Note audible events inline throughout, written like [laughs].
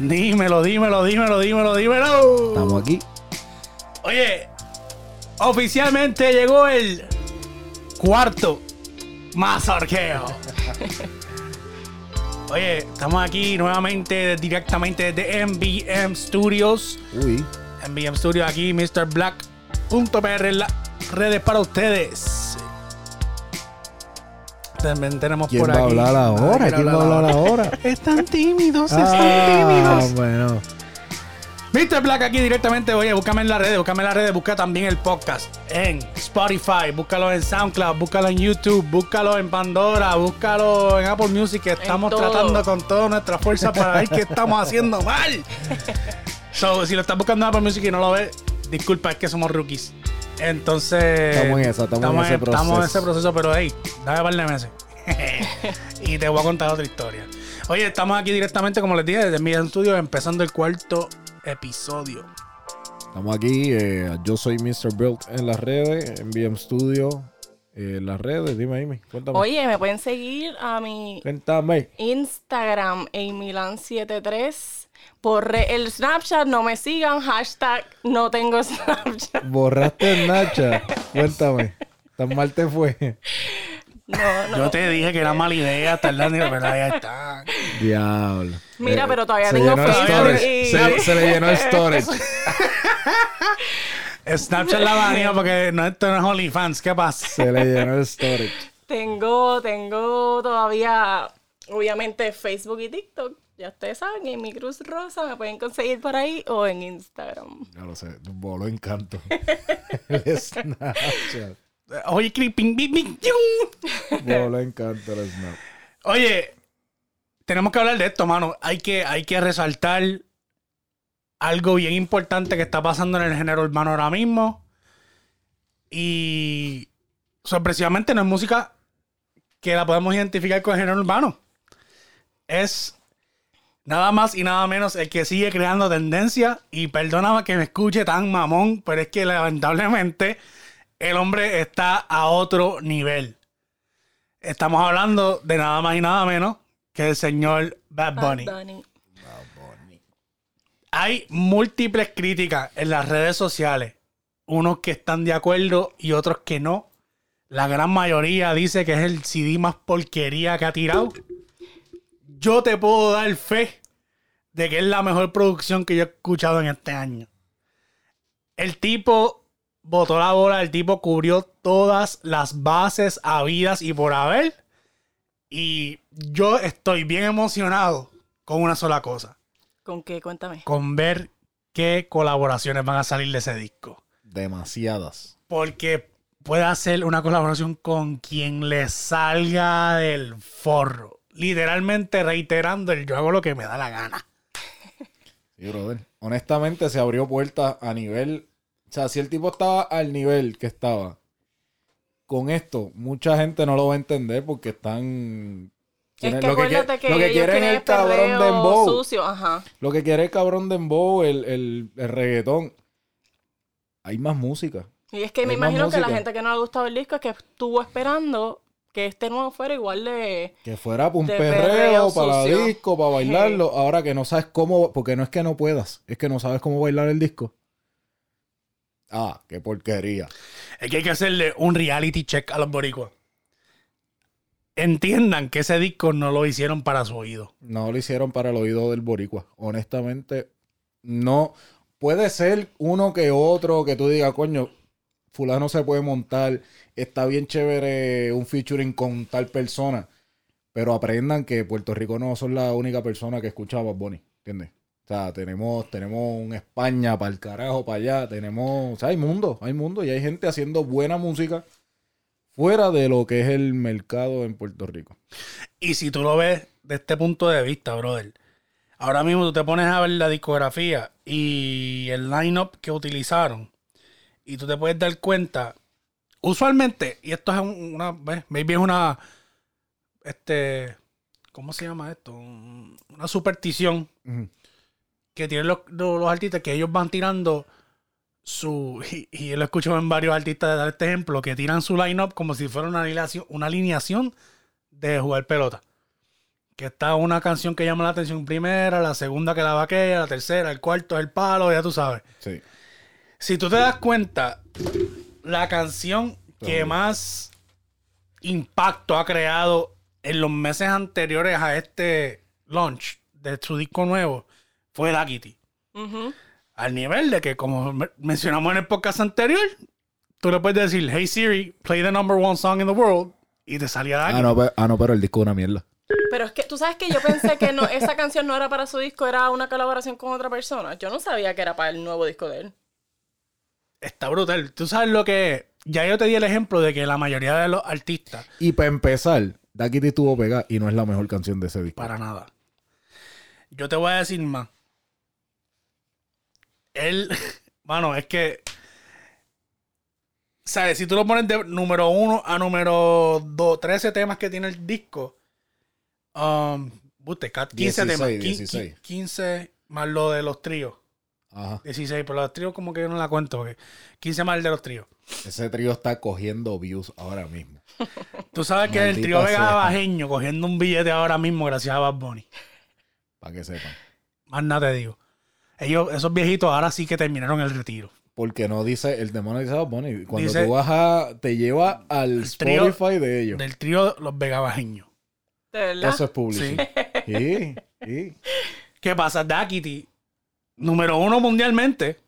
Dímelo, dímelo, dímelo, dímelo, dímelo. Estamos aquí. Oye, oficialmente llegó el cuarto mazorqueo. [laughs] Oye, estamos aquí nuevamente, directamente desde MBM Studios. Uy. MBM Studios aquí, Mr. Black.pr en las redes para ustedes. También tenemos ¿Quién por va a hablar ahora? ¿Quién va a hablar ahora? [laughs] Están tímidos, están Ah, tímidos. bueno. Mr. Black aquí directamente, oye, búscame en las redes, búscame en las redes, busca también el podcast en Spotify, búscalo en SoundCloud, búscalo en YouTube, búscalo en Pandora, búscalo en Apple Music, que estamos tratando con toda nuestra fuerza para ver qué estamos haciendo mal. [laughs] So, si lo estás buscando en Apple Music y no lo ves, disculpa, es que somos rookies. Entonces. Estamos en esa, estamos en ese Estamos en proceso. ese proceso, pero hey, dame un par de meses. [laughs] y te voy a contar otra historia. Oye, estamos aquí directamente, como les dije, desde mi estudio, empezando el cuarto episodio. Estamos aquí. eh, yo soy Mr. Build en las redes, en BM Studio. eh, en las redes, dime, Amy. Cuéntame. Oye, me pueden seguir a mi Cuéntame. Instagram, Milan73. Por re- el Snapchat, no me sigan. Hashtag no tengo [laughs] Snapchat. Borraste el Nacha. Cuéntame. ¿Tan mal te fue? No, no. Yo te dije que era mala idea tardando, pero ya está. Diablo. Mira, Eh, pero todavía se tengo Facebook y- Se, se le llenó el storage. [laughs] Snapchat la banía porque no, esto no es OnlyFans. ¿Qué pasa? Se le llenó el storage. Tengo, tengo todavía, obviamente, Facebook y TikTok. Ya ustedes saben, en mi Cruz Rosa me pueden conseguir por ahí o en Instagram. Ya lo sé. Voló encanto. [laughs] el Snapchat. Oye, creeping, bing, bing. Voló encanto el Snap. Oye, tenemos que hablar de esto, mano. Hay que, hay que resaltar algo bien importante que está pasando en el género urbano ahora mismo. Y sorpresivamente no es música que la podemos identificar con el género urbano. Es nada más y nada menos el que sigue creando tendencia. Y perdóname que me escuche tan mamón, pero es que lamentablemente el hombre está a otro nivel. Estamos hablando de nada más y nada menos que el señor Bad Bunny. Bad Bunny. Hay múltiples críticas en las redes sociales. Unos que están de acuerdo y otros que no. La gran mayoría dice que es el CD más porquería que ha tirado. Yo te puedo dar fe de que es la mejor producción que yo he escuchado en este año. El tipo botó la bola, el tipo cubrió todas las bases habidas y por haber. Y yo estoy bien emocionado con una sola cosa ¿Con qué? Cuéntame. con ver qué colaboraciones van a salir de ese disco. Demasiadas. Porque puede hacer una colaboración con quien le salga del forro. Literalmente reiterando el yo hago lo que me da la gana. Sí, brother. Honestamente, se abrió puertas a nivel. O sea, si el tipo estaba al nivel que estaba, con esto, mucha gente no lo va a entender porque están. Es que lo que, que, lo que quieren es el cabrón de Embow. sucio, ajá. Lo que quiere el cabrón de Embow, el, el, el reggaetón. Hay más música. Y es que me Hay imagino que la gente que no le ha gustado el disco es que estuvo esperando que este nuevo fuera igual de... Que fuera un De perreo, perreo para sucio. disco, para bailarlo. Ahora que no sabes cómo, porque no es que no puedas, es que no sabes cómo bailar el disco. Ah, qué porquería. Es que hay que hacerle un reality check a los boricuas. Entiendan que ese disco no lo hicieron para su oído. No lo hicieron para el oído del boricua. Honestamente, no. Puede ser uno que otro que tú digas, coño, fulano se puede montar, está bien chévere un featuring con tal persona. Pero aprendan que Puerto Rico no son la única persona que escucha a Bad ¿entiendes? O sea, tenemos, tenemos un España para el carajo, para allá, tenemos, o sea, hay mundo, hay mundo y hay gente haciendo buena música fuera de lo que es el mercado en Puerto Rico. Y si tú lo ves de este punto de vista, brother, ahora mismo tú te pones a ver la discografía y el lineup que utilizaron, y tú te puedes dar cuenta, usualmente, y esto es un- una, maybe es una, este, ¿cómo se llama esto? Un- Una superstición que tienen los, los- artistas que ellos van tirando su. Y, y yo lo escucho en varios artistas de dar este ejemplo, que tiran su line-up como si fuera una alineación, una alineación de jugar pelota. Que está una canción que llama la atención primera, la segunda que la vaquea, la tercera, el cuarto es el palo, ya tú sabes. Sí. Si tú te das cuenta, la canción que más impacto ha creado en los meses anteriores a este launch de su disco nuevo fue Kitty. Ujú. Al nivel de que, como me- mencionamos en el podcast anterior, tú le puedes decir, hey Siri, play the number one song in the world, y te salía Da Ah no, ah, no, pero el disco es una mierda. Pero es que tú sabes que yo pensé que no, esa canción no era para su disco, era una colaboración con otra persona. Yo no sabía que era para el nuevo disco de él. Está brutal. Tú sabes lo que es. Ya yo te di el ejemplo de que la mayoría de los artistas, Y para empezar, Da Kitty estuvo pegada y no es la mejor canción de ese disco. para nada. Yo te voy a decir más. Él, [laughs] bueno, es que, ¿sabes? Si tú lo pones de número uno a número dos, 13 temas que tiene el disco, um, buste, ca- 15 temas, 16, quin- 16. 15 más lo de los tríos. Ajá. 16, pero los tríos como que yo no la cuento, porque 15 más el de los tríos. Ese trío está cogiendo views ahora mismo. [laughs] Tú sabes que el trío Vega. Bajeño cogiendo un billete ahora mismo gracias a Bad Bunny. Para que sepan. Más nada te digo. Ellos, esos viejitos ahora sí que terminaron el retiro. Porque no dice, el demonio dice Bad Bunny. Cuando Dice- tú vas a, te lleva al Spotify de ellos. Del trío Los Vega Bajeños. ¿De verdad? Eso es publicidad. Sí, sí. ¿Qué pasa? Daquiti, número uno mundialmente,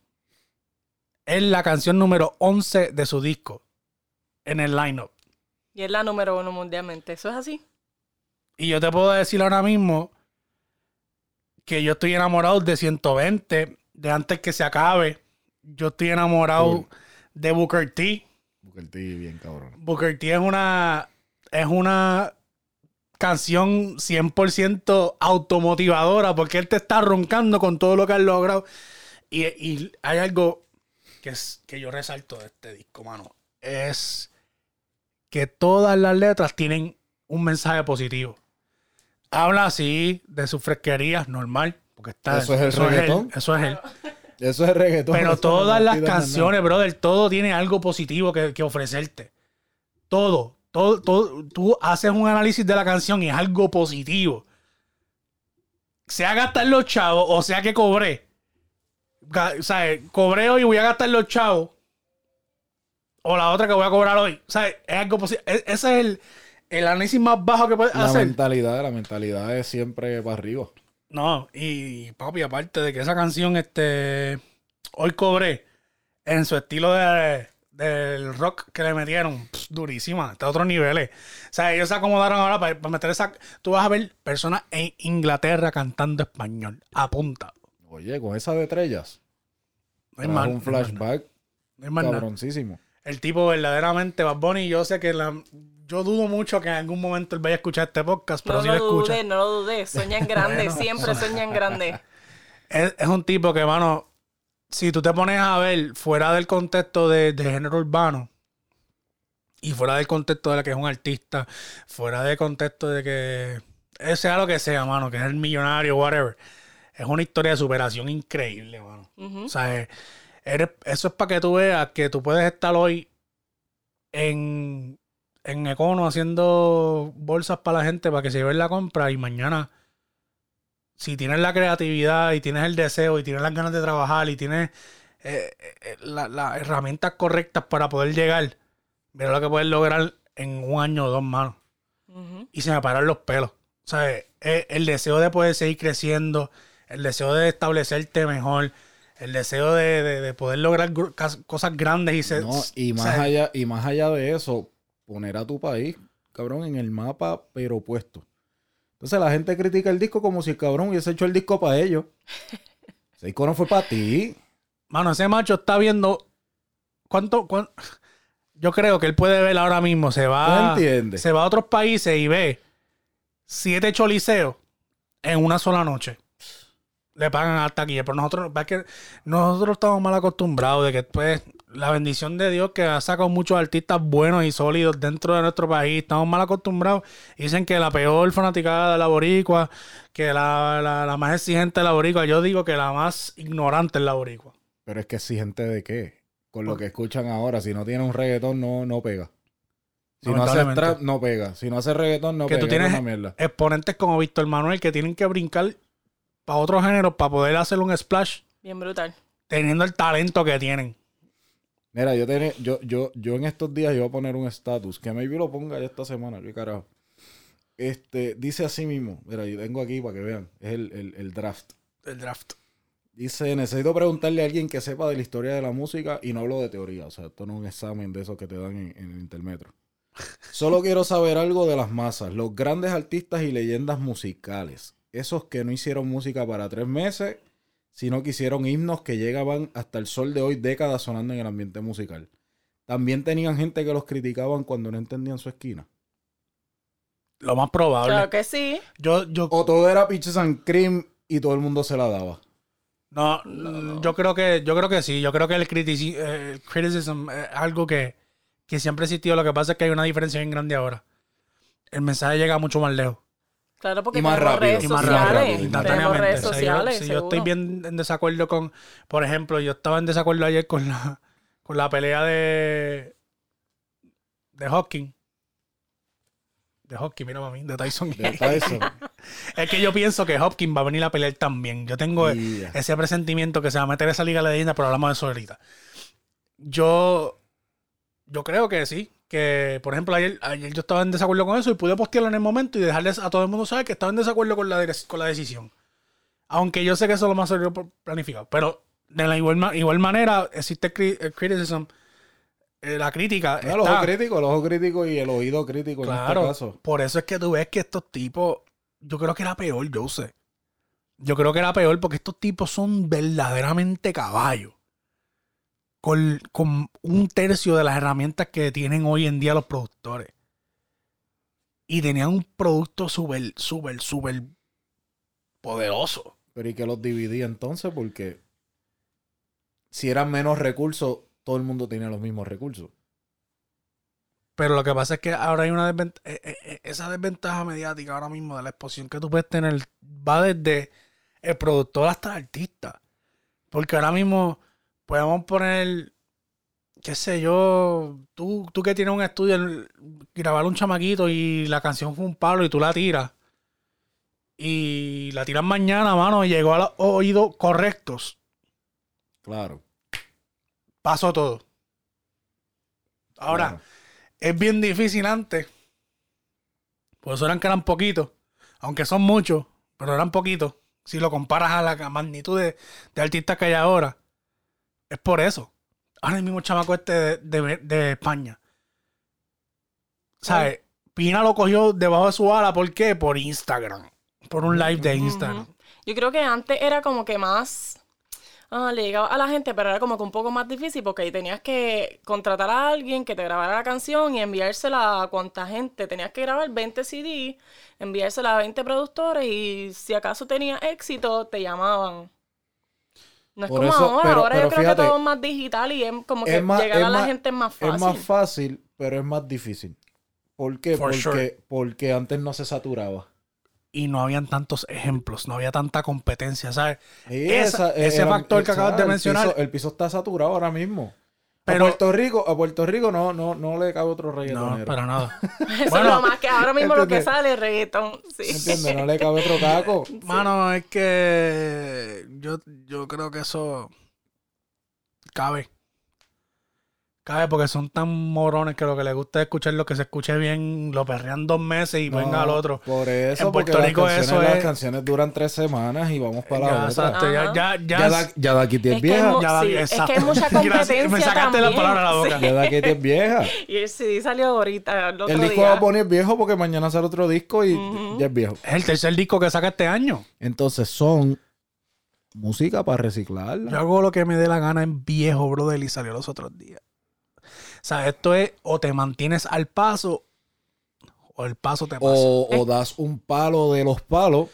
es la canción número 11 de su disco en el lineup. Y es la número uno mundialmente. ¿Eso es así? Y yo te puedo decir ahora mismo que yo estoy enamorado de 120, de antes que se acabe. Yo estoy enamorado de Booker T. Booker T, bien cabrón. Booker T es una, es una canción 100% automotivadora porque él te está roncando con todo lo que has logrado. Y, y hay algo que, es, que yo resalto de este disco, mano. Es que todas las letras tienen un mensaje positivo. Habla así de sus fresquerías, normal. Porque está, ¿Eso es el reggaetón? eso es él. [laughs] Eso es reggaetón. Pero todas las canciones, brother, todo tiene algo positivo que, que ofrecerte. Todo, todo, todo. Tú haces un análisis de la canción y es algo positivo. Sea gastar los chavos o sea que cobré. O sea, cobré hoy y voy a gastar los chavos. O la otra que voy a cobrar hoy. O sea, es algo positivo. Ese es el, el análisis más bajo que puedes La hacer. mentalidad, la mentalidad es siempre para arriba. No, y papi, aparte de que esa canción, este, hoy cobré en su estilo de, del rock que le metieron, pff, durísima, está a otros niveles. O sea, ellos se acomodaron ahora para, para meter esa. Tú vas a ver personas en Inglaterra cantando español, apunta. Oye, con esa de estrellas. No hay más- un flashback no hay más nada. cabroncísimo. El tipo verdaderamente, Bad Bunny, yo sé que la, yo dudo mucho que en algún momento él vaya a escuchar este podcast, pero No si lo lo escucha. dudé, no lo dudé. Sueña en grande, [laughs] Bueno, siempre sueña en grande. [laughs] es, es un tipo que, mano, si tú te pones a ver fuera del contexto de, de género urbano y fuera del contexto de la que es un artista, fuera del contexto de que eh, sea lo que sea, mano, que es el millonario, whatever, es una historia de superación increíble, mano. O sea, eh, eres- eso es para que tú veas que tú puedes estar hoy en, en Econo haciendo bolsas para la gente para que se lleven la compra y mañana, si tienes la creatividad y tienes el deseo y tienes las ganas de trabajar y tienes eh, eh, la- las herramientas correctas para poder llegar, mira lo que puedes lograr en un año o dos manos Ujú. y se me paran los pelos. O sea, eh, el deseo de poder seguir creciendo, el deseo de establecerte mejor, el deseo de, de- de poder lograr cosas grandes y se, No, y o más sea, allá, y más allá de eso, poner a tu país, cabrón, en el mapa, pero opuesto. Entonces la gente critica el disco como si el cabrón hubiese hecho el disco para ellos. [laughs] Ese disco no fue para ti. Mano, ese macho está viendo cuánto, cuán- yo creo que él puede ver ahora mismo, se ¿Tú va, se va a otros países y ve siete choliseos en una sola noche. Le pagan hasta aquí, pero nosotros, es que nosotros estamos mal acostumbrados de que pues la bendición de Dios que ha sacado muchos artistas buenos y sólidos dentro de nuestro país, estamos mal acostumbrados. Dicen que la peor fanaticada de la boricua, que la, la, la más exigente de la boricua, yo digo que la más ignorante es la boricua. Pero es que exigente de qué? Con lo que escuchan ahora, si no tiene un reggaetón, no, no pega. Si no hace trap, no pega. Si no hace reggaetón, no que pega. tú es tienes una mierda. exponentes como Víctor Manuel que tienen que brincar para otros géneros para poder hacer un splash Bien brutal. teniendo el talento que tienen. Mira, yo, tenía, yo, yo, yo en estos días iba a poner un estatus, que maybe lo ponga ya esta semana, qué carajo. Este, dice así mismo, mira, yo tengo aquí para que vean, es el, el- el draft. El draft. Dice, necesito preguntarle a alguien que sepa de la historia de la música y no hablo de teoría, o sea, esto no es un examen de esos que te dan en, en el intermetro. [laughs] Solo quiero saber algo de las masas, los grandes artistas y leyendas musicales, esos que no hicieron música para tres meses, sino que hicieron himnos que llegaban hasta el sol de hoy, décadas sonando en el ambiente musical. También tenían gente que los criticaban cuando no entendían su esquina. Lo más probable. Claro que sí. Yo, yo, O todo era Peaches and Cream y todo el mundo se la daba. no, yo creo que, yo creo que sí. Yo creo que el, critici- eh, el criticism es algo que, que siempre ha existido. Lo que pasa es que hay una diferencia bien grande ahora. El mensaje llega mucho más lejos. Claro, porque Y más tenemos rápido. redes Y más sociales. rápido, redes O sea, yo- sociales. si yo estoy bien en desacuerdo con, por ejemplo, yo estaba en desacuerdo ayer con la, con la pelea de, de Hawking. De Hawking, mira mami, de Tyson. De Tyson. [laughs] es que yo pienso que Hopkins va a venir a pelear también. Yo tengo ese presentimiento que se va a meter esa liga de leyenda, pero hablamos de eso ahorita. Yo, yo creo que sí. Que, por ejemplo, ayer, ayer yo estaba en desacuerdo con eso y pude postearlo en el momento y dejarles a todo el mundo saber que estaba en desacuerdo con la, con la decisión. Aunque yo sé que eso es lo más serio planificado. Pero de la igual, igual manera existe el, cri- el criticism, eh, la crítica. No, el ojo crítico, el ojo crítico y el oído crítico en Claro, este caso. por eso es que tú ves que estos tipos, yo creo que era peor, yo sé. Yo creo que era peor porque estos tipos son verdaderamente caballos. Con, con un tercio de las herramientas que tienen hoy en día los productores. Y tenían un producto súper, súper, súper poderoso. Pero ¿y que los dividía entonces? Porque si eran menos recursos, todo el mundo tenía los mismos recursos. Pero lo que pasa es que ahora hay una desventaja. Esa desventaja mediática ahora mismo de la exposición que tú puedes tener va desde el productor hasta el artista. Porque ahora mismo podemos poner, qué sé yo, tú, tú que tienes un estudio, grabar un chamaquito y la canción fue un palo y tú la tiras. Y la tiras mañana, mano, y llegó a los oídos correctos. Claro. Pasó todo. Ahora, Claro. es bien difícil antes. Por eso eran que eran poquitos. Aunque son muchos, pero eran poquitos. Si lo comparas a la magnitud de, de artistas que hay ahora. Es por eso. Ahora el mismo chamaco este de, de- de España. ¿Sabes? Pina lo cogió debajo de su ala. ¿Por qué? Por Instagram. Por un live de Instagram. Yo creo que antes era como que más. ah, le llegaba a la gente, pero era como que un poco más difícil porque ahí tenías que contratar a alguien que te grabara la canción y enviársela a cuánta gente. Tenías que grabar 20 CD, enviársela a 20 productores y si acaso tenía éxito, te llamaban. No es Por como eso- ahora, pero- ahora pero yo creo fíjate, que todo es más digital y es como que Es más- llegar a la más- gente es más fácil. Es más fácil, pero es más difícil. ¿Por qué? For Porque, sure. porque antes no se saturaba. Y no habían tantos ejemplos. No había tanta competencia, ¿sabes? Esa- ese factor que acabas de el mencionar- piso- el piso está saturado ahora mismo. Pero- a Puerto Rico, a Puerto Rico no, no, no le cabe otro No, reggaetonero. para nada. [laughs] Eso Bueno, es lo más que ahora mismo lo que sale es reggaetón. Sí. ¿Entiendes? No le cabe otro taco. Mano, es que yo, yo creo que eso cabe. Cabe porque son tan morones que lo que les gusta es escuchar lo que se escuche bien, lo perrean dos meses y venga al otro. Por eso, En Puerto las Rico canciones, eso las es- canciones duran tres semanas y vamos para Ya, la otra. exacto, ya, ya, ya, Ya, da, ya da aquí Es es vieja. ya da- sí, es exacto. que hay mucha [laughs] competencia Me sacaste la también. palabra de la boca. Ya da aquí es vieja. [laughs] Y el CD salió ahorita, el otro El disco día. va a poner viejo porque mañana sale otro disco y ya es viejo. Es el tercer disco que saca este año. Entonces son música para reciclarla. Yo hago lo que me dé la gana en viejo, brother, y salió los otros días. O sea, esto es o te mantienes al paso o el paso te pasa. O, o das un palo de los palos.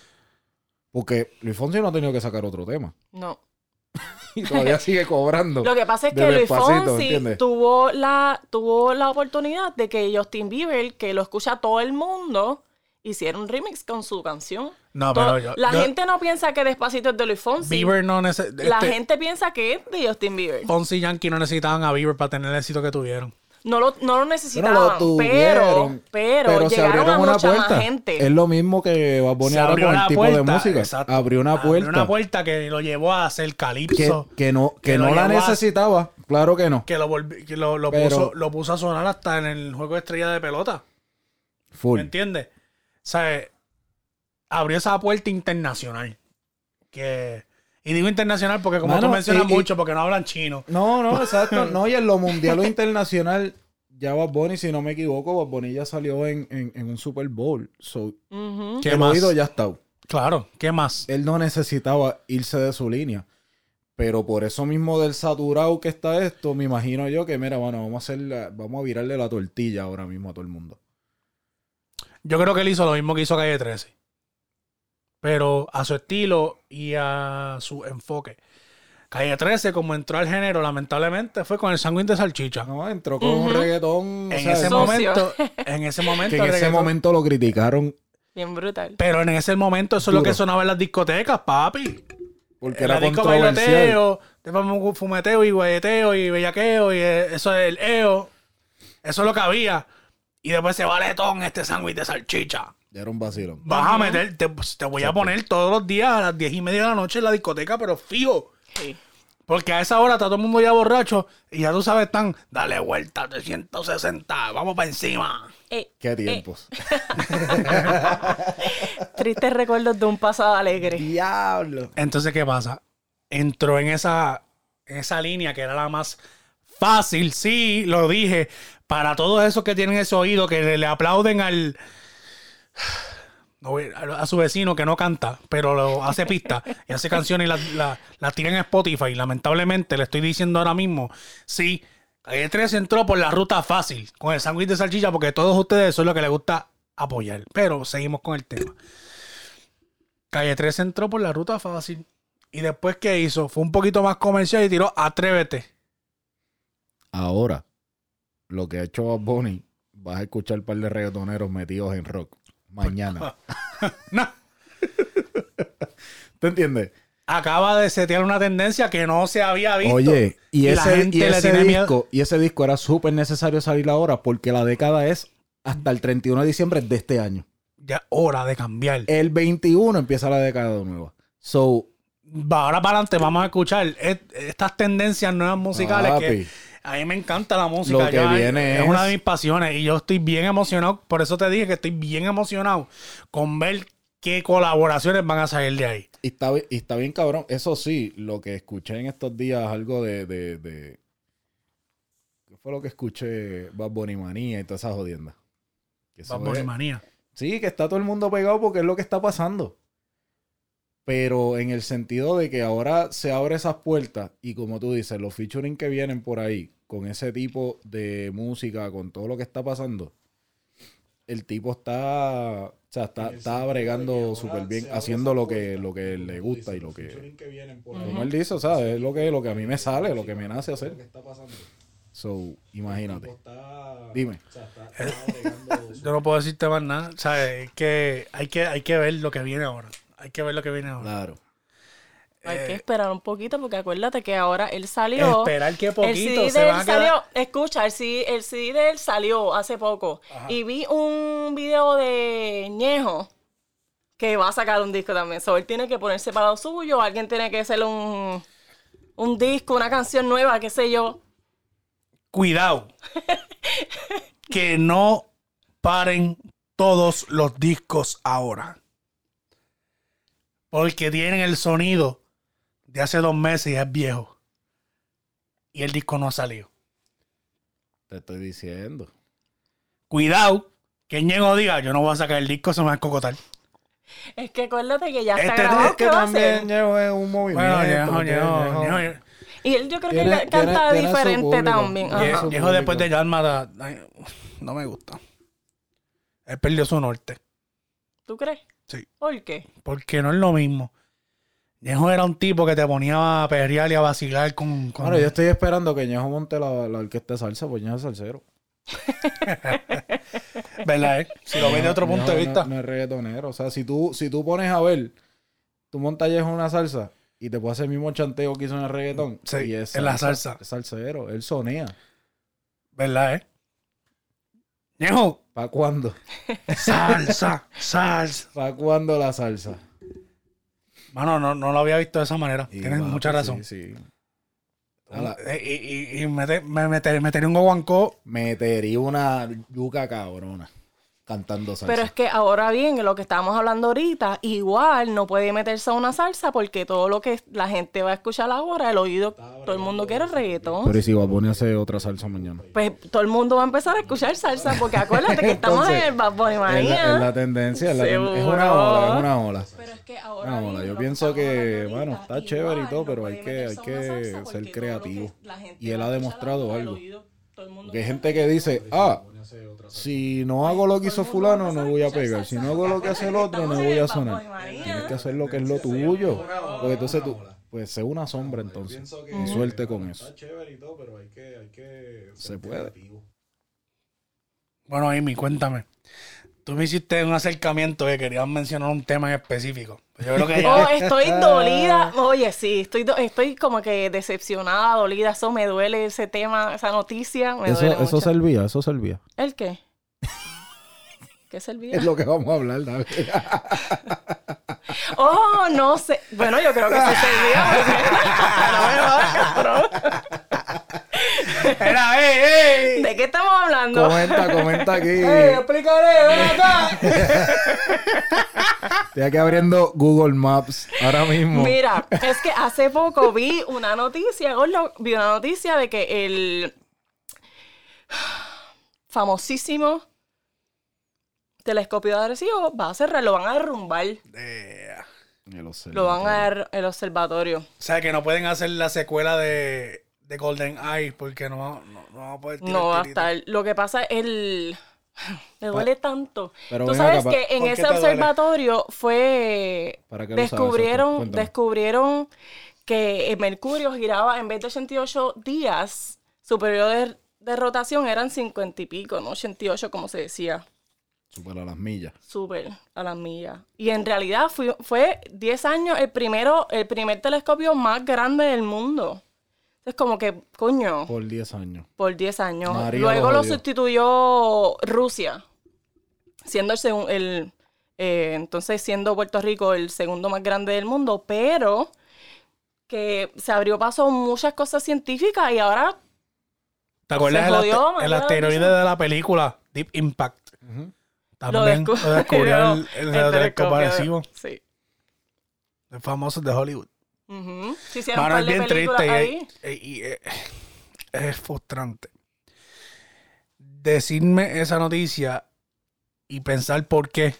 Porque Luis Fonsi no ha tenido que sacar otro tema. No. [laughs] Y todavía sigue cobrando. Lo que pasa es que Luis Fonsi tuvo la, tuvo la oportunidad de que Justin Bieber, que lo escucha todo el mundo, hiciera un remix con su canción. no, Todo- pero yo, la yo- gente no piensa que Despacito es de Luis Fonsi. Bieber no necesita. la gente piensa que es de Justin Bieber. Fonsi y Yankee no necesitaban a Bieber para tener el éxito que tuvieron. No lo, no lo necesitaban, lo pero, tuvieron, pero, se llegaron abrieron a una mucha puerta. más gente. Es lo mismo que Bad Bunny Se ahora abrió con el una tipo de puerta, música. exacto. Abrió una Abrió puerta una puerta que lo llevó a hacer que, calipso. que no, que que lo no la a- necesitaba. Claro que no. Que lo, volvi- que lo, lo Pero- puso, lo puso a sonar hasta en el juego de estrella de pelota. Full. ¿Me entiendes? O sea, abrió esa puerta internacional. Que, y digo internacional porque como Mano, tú mencionas y- mucho, porque no hablan chino. No, no, exacto. No, y en lo mundial o internacional, ya Bad Bunny, si no me equivoco, Bad Bunny ya salió en, en, en un Super Bowl. So, Ujú. ¿Qué el más? oído ya está. Claro, ¿qué más? Él no necesitaba irse de su línea. Pero por eso mismo del saturado que está esto, me imagino yo que, mira, bueno, vamos a hacer la- vamos a virarle la tortilla ahora mismo a todo el mundo. Yo creo que él hizo lo mismo que hizo Calle 13. Pero a su estilo y a su enfoque. Calle 13, como entró al género, lamentablemente, fue con el sanguín de salchicha. No, entró con un Ujú. reggaetón. en ese Socio. momento, en ese [laughs] momento, que en ese momento lo criticaron Bien brutal. Pero en ese momento eso es lo que sonaba en las discotecas, papi. porque En era la disco controversial. bailoteo, después fumeteo y guayeteo y bellaqueo y eh, eso es el EO. Eso es lo que había. Y después se vale ton este sándwich de salchicha. Ya era un vacilón. Vas a meter, te, te voy a poner todos los días a las diez y media de la noche en la discoteca, pero fijo. Sí. Porque a esa hora está todo el mundo ya borracho y ya tú sabes, están, dale vuelta de 160, vamos para encima. Eh, Qué tiempos. [laughs] tristes recuerdos de un pasado alegre. Diablo. Entonces, ¿qué pasa? Entró en esa, en esa línea que era la más fácil, sí, lo dije, para todos esos que tienen ese oído, que le, aplauden al, a, su vecino que no canta, pero lo hace pista y hace canciones y las la, tira en Spotify. Lamentablemente, le estoy diciendo ahora mismo, sí, Calle 3 entró por la ruta fácil, con el sándwich de salchicha, porque todos ustedes es lo que les gusta apoyar. Pero seguimos con el tema. Calle 3 entró por la ruta fácil. Y después, ¿qué hizo? Fue un poquito más comercial y tiró Atrévete. Ahora, lo que ha hecho Bad Bunny, vas a escuchar un par de reggaetoneros metidos en rock. Mañana. [laughs] No. ¿Te entiendes? Acaba de setear una tendencia que no se había visto. Oye, y, ese, y miedo. disco, y ese disco era súper necesario salir ahora porque la década es hasta el 31 de diciembre de este año. Ya hora de cambiar. El 21 empieza la década nueva. So, Va, Ahora para adelante vamos a escuchar estas tendencias nuevas musicales que papi, a mí me encanta la música. Lo que viene es, es- una de mis pasiones y yo estoy bien emocionado. Por eso te dije que estoy bien emocionado con ver qué colaboraciones van a salir de ahí. y está, bi- y está bien cabrón. Eso sí, lo que escuché en estos días, algo de... de, de- ¿Qué fue lo que escuché? Bad Bunny Manía y todas esas jodiendas. Bad Bunny manía. Sí, que está todo el mundo pegado porque es lo que está pasando. Pero en el sentido de que ahora se abren esas puertas y como tú dices, los featuring que vienen por ahí con ese tipo de música, con todo lo que está pasando, el tipo está, o sea, está, está bregando súper bien, haciendo lo que, lo que le gusta y lo que, como él dice, o sea, es lo que, lo que a mí me sale, lo que me nace hacer. So, imagínate. Dime. [laughs] Yo no puedo decirte más nada. O sea, es que hay que, hay que ver lo que viene ahora. Hay que ver lo que viene ahora. Claro. Hay Eh, que esperar un poquito porque acuérdate que ahora él salió. Esperar que el poquito CD se de él a quedar- salió, escucha, el CD, el CD de él salió hace poco. Y vi un video de Ñejo que va a sacar un disco también. So, él tiene que ponerse para lo suyo, alguien tiene que hacerle un, un disco, una canción nueva, qué sé yo. Cuidado. que no paren todos los discos ahora. Porque tienen el sonido de hace dos meses y es viejo. Y el disco no ha salido. Te estoy diciendo. Cuidado. Que Ñengo diga, yo no voy a sacar el disco, se me va a cocotar. Es que acuérdate que ya está Este grabado. es ¿qué va a hacer? Ñejo es un movimiento. Bueno, Ñejo, porque Ñejo, Ñejo- Ñejo- Y él yo creo que canta diferente público. también. Ñejo después de ay, no me gusta. Él perdió su norte. ¿Tú crees? Sí. ¿Por qué? Porque no es lo mismo. Ñejo era un tipo que te ponía a perrear y a vacilar con. con- Bueno, yo estoy esperando que Ñejo monte la, la orquesta de salsa, pues Ñejo es salsero. [laughs] ¿Verdad? eh? Si lo ves de otro Ñejo punto de vista. No, es reggaetonero. O sea, si tú, si tú pones a ver, tú montas Ñejo en una salsa y te puede hacer el mismo chanteo que hizo en el reggaetón. Sí, y es en la salsa. Es salsero, él sonea. ¿Verdad? Eh? Ñejo, ¿Para cuándo? [laughs] salsa, salsa. ¿Para cuándo la salsa? Mano, no, no lo había visto de esa manera. Y, Tienes mucha razón. Sí, sí. A la- Eh, Y, y, y me meter- metería un guaguancó. Metería una yuca cabrona cantando salsa. Pero es que ahora bien, lo que estábamos hablando ahorita, igual no puede meterse a una salsa porque todo lo que la gente va a escuchar ahora, el oído, todo el mundo quiere reggaetón. Pero ¿y si Bunny hace otra salsa mañana? Pues todo el mundo va a empezar a escuchar salsa porque acuérdate que estamos Entonces, en el Bad Bunny Es la, es la tendencia, es, la ten- es Seguro. una ola, es una ola. Pero es que ahora Una bien, ola. Yo pienso que, bueno, está chévere y todo, no pero hay que, hay que ser creativo. Y él va ha demostrado algo. Porque hay gente que dice, ah, si no hago lo que hizo fulano, no voy a pegar. Si no hago lo que hace el otro, no voy a sonar. Tienes que hacer lo que es lo tuyo. Porque entonces tú, pues sé una sombra entonces. Y suerte con eso. chévere y todo, pero hay que, hay que Se puede. Bueno, Amy, cuéntame. Tú me hiciste un acercamiento que querías mencionar un tema en específico. Yo creo que Oh, estoy [laughs] dolida. Oye, sí, estoy, do- estoy como que decepcionada, dolida. Eso me duele, ese tema, esa noticia. Me Eso, duele eso mucho. servía, eso servía. ¿El qué? [laughs] ¿Qué servía? Es lo que vamos a hablar, David. [laughs] Oh, no sé. Bueno, yo creo que se servía. no me jodas, Era, ey, ey. ¿De qué estamos hablando? Comenta, comenta aquí. [laughs] ¡Ey, explícale, ven acá! [laughs] Estoy aquí abriendo Google Maps ahora mismo. Mira, es que hace poco vi una noticia, gordo, vi una noticia de que el famosísimo telescopio de Arecibo va a cerrar, lo van a derrumbar, Eh, El observatorio. lo van a dar el observatorio. O sea, que no pueden hacer la secuela de, de Golden Eye porque no, no, no vamos a poder tirar No va a estar. Lo que pasa es el me duele tanto. pero Tú sabes acá, que en ¿por qué ese te duele? observatorio fue ¿Para qué lo sabes, descubrieron descubrieron que Mercurio giraba en vez de 88 días, su periodo de, de rotación eran 50 y pico, no 88 como se decía. Supera las millas. Súper a las millas. Y en realidad fue, fue 10 años el primero, el primer telescopio más grande del mundo. Es como que, coño, Por 10 años. por 10 años. María Luego lo sustituyó Rusia, siendo el, el eh, entonces siendo Puerto Rico el segundo más grande del mundo, pero que se abrió paso muchas cosas científicas y ahora ¿Te acuerdas Se del jodió, el asteroide de la película Deep Impact? También lo, descu- descubrió [laughs] el, el, el telescopio Sí. el famoso de Hollywood. Ujú. Se hicieron un Mano, par es bien triste y, ahí. y- y, eh, es frustrante. Decirme esa noticia y pensar por qué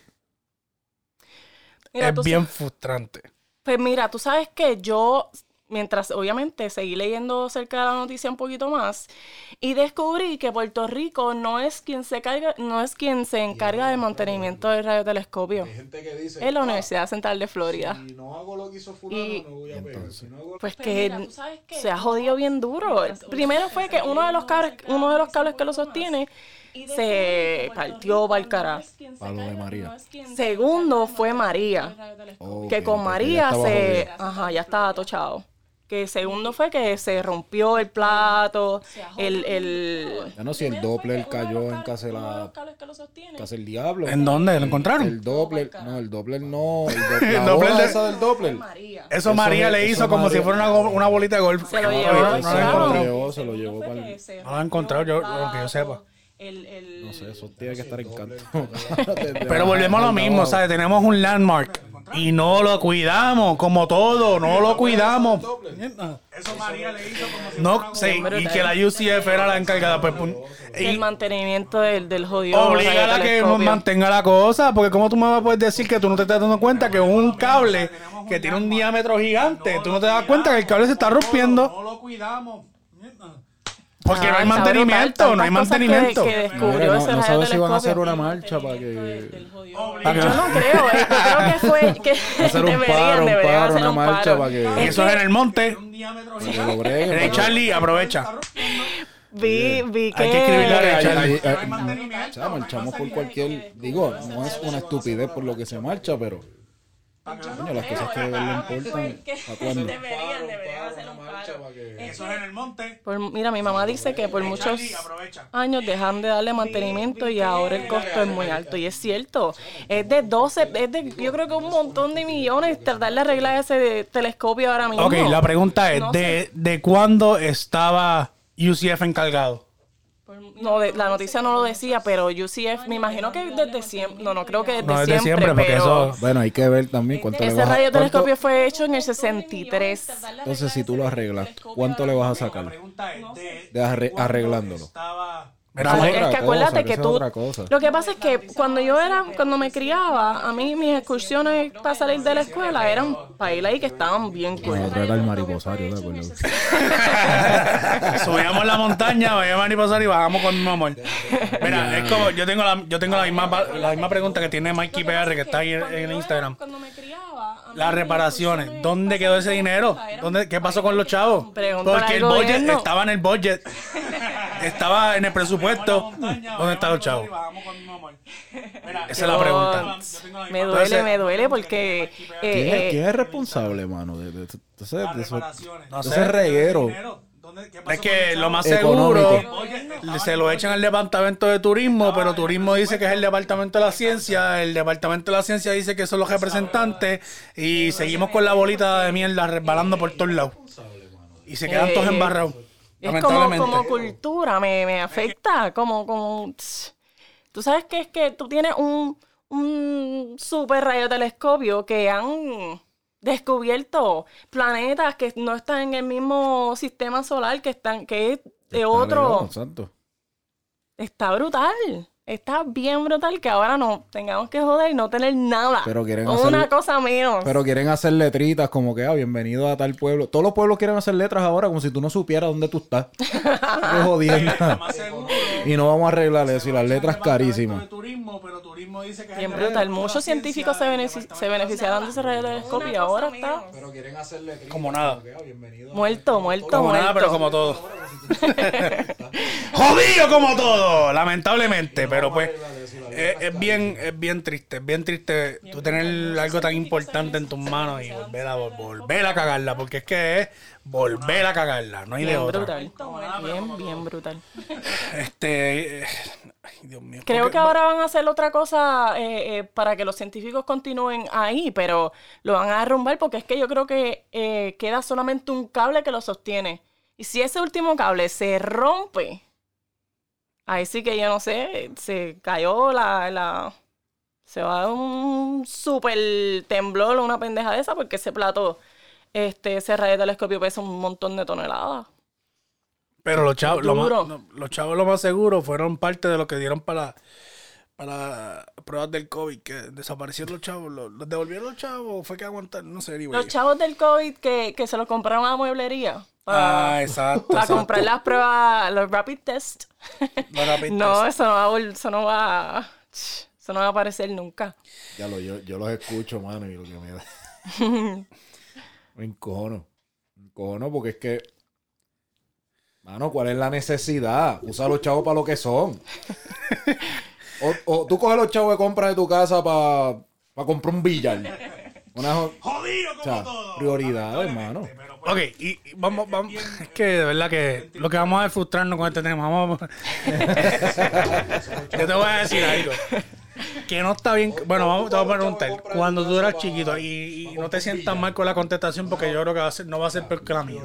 Mira, es bien frustrante. Pues mira, tú sabes que yo, mientras obviamente seguí leyendo acerca de la noticia un poquito más, y descubrí que Puerto Rico no es quien se carga, no es quien se encarga del mantenimiento del radiotelescopio. Hay gente que dice, Es la "Ah, Universidad Central de Florida. si no hago lo que hizo fulano, Y- no voy a pegar. Si no hago Pues que se ha jodido bien duro. Primero fue que uno de los cables, uno de los cables que lo sostiene se partió para el carajo. Para lo de María. Segundo fue María. Que con María se. Ajá, ya estaba tochado. Que segundo fue que se rompió el plato, el. el Ya no si el Doppler cayó en casa de la casa del diablo. ¿En dónde? ¿Lo encontraron? El Doppler, no, el Doppler no. [laughs] El, Doppler de- esa del Doppler. María. Eso María le hizo como María- si fuera una, bolita de golf. Se lo No, llevó, no, lo lo encontró. llevó, se lo llevó para el- No lo ha encontrado, yo- lo que yo sepa. El, el... No sé, eso tiene que estar en [laughs] canto. Pero volvemos a lo mismo, ¿sabes? Tenemos un landmark y no lo cuidamos, como todo, no lo cuidamos. Eso María le hizo como si No, sí, y que la UCF era la encargada. Pues, el mantenimiento del, del jodido. obligar a que mantenga la cosa, porque como tú me vas a poder decir que tú no te estás dando cuenta que un cable que tiene un diámetro gigante, tú no te das cuenta que el cable se está rompiendo. No lo cuidamos. Porque no Ah, hay está mantenimiento, brutal, no hay cosas que- mantenimiento. que descubrió Mira, no, ese no sabes si van a hacer una marcha para que. Para que Yo no- no creo, eh, yo creo que fue que Hacer un deberían, paro, un paro, hacer una un marcha paro. para que- eso es en el monte. que- Charlie, aprovecha. vi, vi que Hay que escribirle a Charlie. marchamos por cualquier. Digo, no es una estupidez por lo que se marcha, pero. Coño, las cosas que de verdad importan. ¿Para cuándo? Deberían, deberían hacer Eso es en el monte. Por- mira, mi mamá dice que por muchos años dejan de darle mantenimiento y ahora el costo es muy alto. Y es cierto, es de 12, es de, yo creo que un montón de millones tratar de arreglar ese telescopio ahora mismo. Ok, la pregunta es, No ¿de, ¿de cuándo estaba UCF encargado? No, de- la noticia no lo decía, pero UCF, me imagino que desde siempre, no, no creo que desde No, desde siempre, siempre, porque pero eso... Bueno, hay que ver también cuánto le ese vas a... radiotelescopio cuánto- fue hecho en el 63. Entonces, si tú lo arreglas, ¿cuánto le vas a sacar? De arre- arreglándolo. Mira, Es otra que acuérdate cosa, que tú. otra cosa. Lo que pasa es que cuando yo era, cuando me criaba, a mí mis excursiones para salir de la escuela eran para ir ahí que estaban bien cool. Nosotros era el mariposario, ¿de acuerdo? [laughs] Subíamos la montaña, veíamos a pasar y bajamos con mi amor. Mira, es como, yo tengo la, yo tengo la misma, pa- la misma pregunta que tiene Mikey PR, que está ahí en, Instagram. Cuando me criaba, Las reparaciones, ¿dónde quedó ese dinero? ¿Dónde, ¿Qué pasó con los chavos? Porque el budget estaba en el budget, [laughs] estaba en el presupuesto. ¿Dónde están los chavos? Esa es la pregunta. Me duele, me duele porque eh, ¿Quién es, eh, quién es responsable, mano? De, de, de- de ese- reguero. Es que lo más Económico. seguro se lo echan al departamento de turismo, pero turismo dice que es el departamento de la ciencia, el departamento de la ciencia dice que son los representantes y seguimos con la bolita de mierda resbalando por todos lados. Y se quedan todos Eh, embarrados. Es como, como cultura, me, me afecta, como, como, tú sabes que es que tú tienes un, un super radiotelescopio que han descubierto planetas que no están en el mismo sistema solar, que están, que es de otro, Exacto. está brutal. Está bien brutal que ahora no tengamos que joder y no tener nada. Pero quieren Una hacer- cosa menos. Pero quieren hacer letritas como que, ah, bienvenido a tal pueblo. Todos los pueblos quieren hacer letras ahora como si tú no supieras dónde tú estás. [laughs] Qué jodienda. y no vamos a arreglar eso. Y las letras carísimas. Bien brutal. Muchos científicos se, benefici- se beneficiaron de ese radiotelescopio y ahora está Pero quieren hacer letritas. Como nada. como que, ah, bienvenido. muerto, muerto, Como muerto. nada, pero como todo. [laughs] Jodido como todo, lamentablemente. Pero pues es, es bien, es bien triste, es bien triste tú tener algo tan importante en tus manos y volver a vol- volver a cagarla, porque es que es volver a cagarla, no hay de Bien otra. brutal. Bien, bien brutal. Este, eh, ay, Dios mío. Creo porque- que ahora van a hacer otra cosa eh, eh, para que los científicos continúen ahí, pero lo van a derrumbar porque es que yo creo que eh, queda solamente un cable que lo sostiene. Y si ese último cable se rompe, ahí sí que yo no sé, se cayó la... la se va a dar un super temblor, una pendeja de esa, porque ese plato, este, ese radiotelescopio pesa un montón de toneladas. Pero los chavos, lo más, los chavos lo más seguro fueron parte de lo que dieron para, para pruebas del COVID, que desaparecieron los chavos, los, los devolvieron los chavos, fue que aguantaron, no sé, anyway. Los chavos del COVID que, que se los compraron a la mueblería. Para, Ah, exacto. para exacto. comprar las pruebas, los rapid test. Los rapid [laughs] no, test. eso no va eso no va, eso no va a aparecer nunca. Ya lo, yo, yo los escucho, mano, y lo que me da. [laughs] me encojono. Me encojono porque es que. Mano, ¿cuál es la necesidad? Usa los chavos para lo que son. [laughs] O, o tú coges los chavos de compra de tu casa para comprar un billar. Una jo- Jodido o sea, prioridades, hermano. Ok, y, y vamos, vamos. Es que de verdad que lo que vamos a es frustrarnos con este tema. Vamos a- [laughs] Yo te voy a decir algo. Que no está bien. Bueno, vamos, te voy a preguntar. Cuando tú eras chiquito y, y no te sientas mal con la contestación, porque yo creo que va a ser, no va a ser peor que la mía.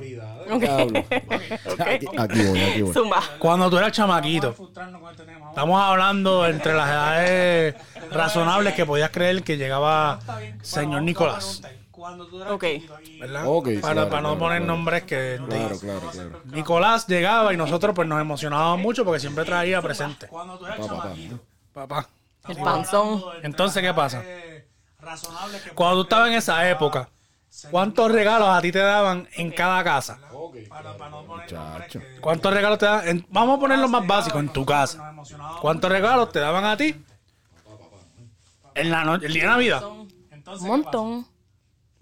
Aquí, aquí voy, aquí voy. Zumba. Cuando tú eras chamaquito, estamos hablando entre las edades razonables que podías creer que llegaba señor Nicolás. Ok. ¿Verdad? Ok, para, claro, para no claro, poner claro. nombres que Claro, claro, claro. Nicolás llegaba y nosotros pues nos emocionábamos mucho porque siempre traía presente. Pa, pa, pa. Papá. El panzón. Entonces, ¿qué pasa? Cuando tú estabas en esa época, ¿cuántos regalos a ti te daban en cada casa? Muchacho. ¿Cuántos regalos te daban? en- vamos a poner lo más básico, en tu casa. ¿Cuántos regalos te daban a ti? En la no- el día de Navidad. Un montón.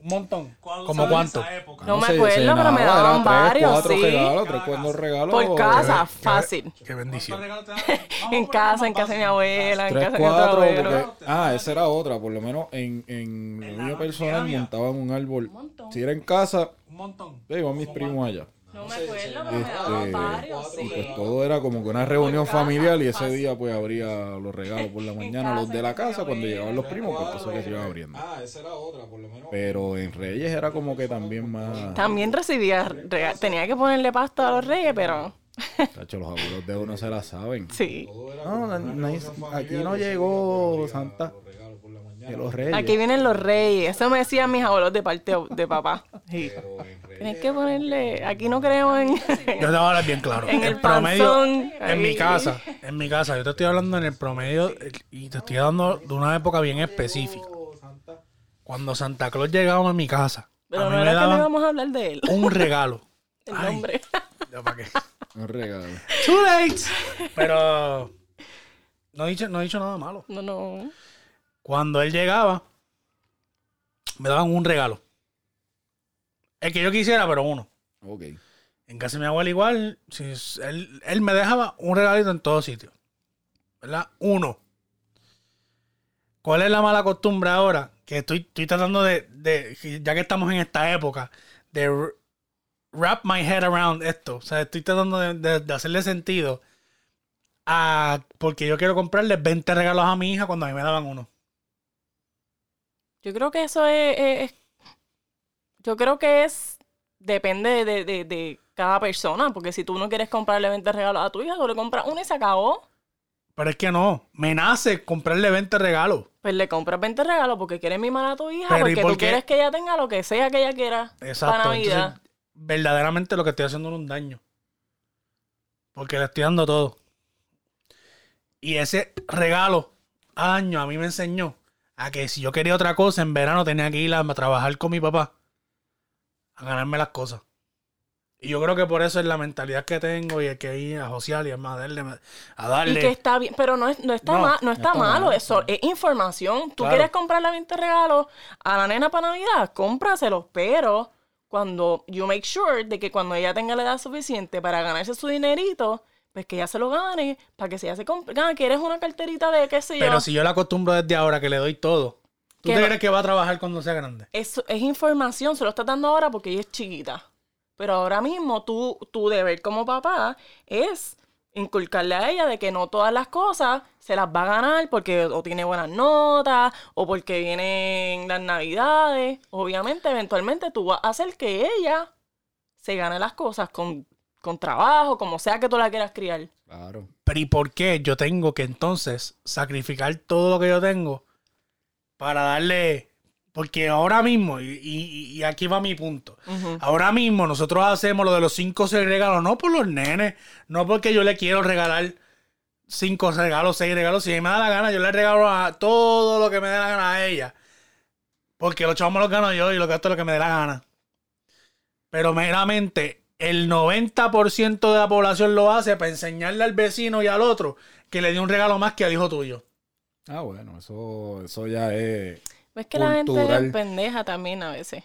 Un montón. ¿Como cuánto? esa época. No me acuerdo, pero me daban tres, varios, cuatro sí. regalos, tres, cuatro casa. regalos. Por casa, Qué- fácil. Qué bendición. [laughs] En casa, en casa de mi abuela, en Tres, casa de mi abuelo. Ah, esa era otra. Por lo menos en, en lo mío personal montaban un árbol. Si era en casa, Un montón. yo iba mis primos allá. No me acuerdo, pero me Este, daban varios, Y sí. pues todo era como que una reunión casa, familiar y ese fácil. día pues abría los regalos por la [laughs] mañana, los de la casa cuando llegaban los primos, pues entonces que se iban abriendo. Ah, esa era otra, por lo menos. Pero en Reyes era como que también más... También recibía, rega- tenía que ponerle pasta a los reyes, pero [laughs] Tacho, los abuelos de uno se la saben. sí. No, no, no hay- aquí no llegó Santa. Que los Reyes. Aquí vienen los reyes. Eso me decían mis abuelos de parte de papá. [laughs] Sí. Tienes que ponerle, aquí no creemos en... [laughs] Yo te voy a hablar bien claro. En el promedio, panzón, en mi casa, en mi casa, yo te estoy hablando en el promedio y te estoy dando de una época bien específica. Cuando Santa Claus llegaba a mi casa, Pero a mí no me era que no íbamos a hablar de él. un regalo. [laughs] El Ay. nombre. Ya, ¿para qué? Un regalo. Too late. Pero no he dicho, no he dicho nada malo. No, no. Cuando él llegaba, me daban un regalo. El que yo quisiera, pero uno. Ok. En casa de mi abuela igual, si él, él me dejaba un regalito en todos sitios. ¿Verdad? Uno. ¿Cuál es la mala costumbre ahora? Que estoy, estoy tratando de, de- ya que estamos en esta época, de wrap my head around esto. O sea, estoy tratando de, de- de hacerle sentido a... Porque yo quiero comprarle 20 regalos a mi hija cuando a mí me daban uno. Yo creo que eso es, es- es- Yo creo que es. Depende de, de- de cada persona. Porque si tú no quieres comprarle 20 regalos a tu hija, tú le compras uno y se acabó. Pero es que no, me nace comprarle 20 regalos. Pues le compras 20 regalos porque quieres mimar a tu hija. Pero, ¿y porque por tú qué? quieres que ella tenga lo que sea que ella quiera. Exacto. Para Navidad. Entonces, verdaderamente lo que estoy haciendo es un daño. Porque le estoy dando todo. Y ese regalo al año a mí me enseñó a que si yo quería otra cosa en verano tenía que ir a trabajar con mi papá a ganarme las cosas. Y yo creo que por eso es la mentalidad que tengo y el que ir a josear y además a darle, a Y darle. que está bien, pero no, es, no está, No, ma- no está está malo, mal. eso es información. Tú Claro. quieres comprarle 20 regalos a la nena para Navidad, cómpraselos, pero cuando you make sure de que cuando ella tenga la edad suficiente para ganarse su dinerito, pues que ella se lo gane, para que si ella se compre, gana, quieres una carterita de qué sé yo. Pero si yo la acostumbro desde ahora que le doy todo, ¿tú Que te no- crees que va a trabajar cuando sea grande? Eso es información, se lo estás dando ahora porque ella es chiquita. Pero ahora mismo tú, tu deber como papá es inculcarle a ella de que no todas las cosas se las va a ganar porque o tiene buenas notas o porque vienen las navidades. Obviamente, eventualmente tú vas a hacer que ella se gane las cosas con, con trabajo, como sea que tú la quieras criar. Claro. Pero ¿y por qué yo tengo que entonces sacrificar todo lo que yo tengo para darle... Porque ahora mismo, y, y- y aquí va mi punto, ahora mismo nosotros hacemos lo de los cinco seis regalos, no por los nenes, no porque yo le quiero regalar cinco regalos, seis regalos, si me da la gana, yo le regalo a todo lo que me dé la gana a ella. Porque los chavos me los gano yo y lo gasto lo que me dé la gana. Pero meramente el 90% de la población lo hace para enseñarle al vecino y al otro que le dio un regalo más que al hijo tuyo. Ah, bueno, eso, eso ya es... Es que la gente Cultural. es pendeja también a veces.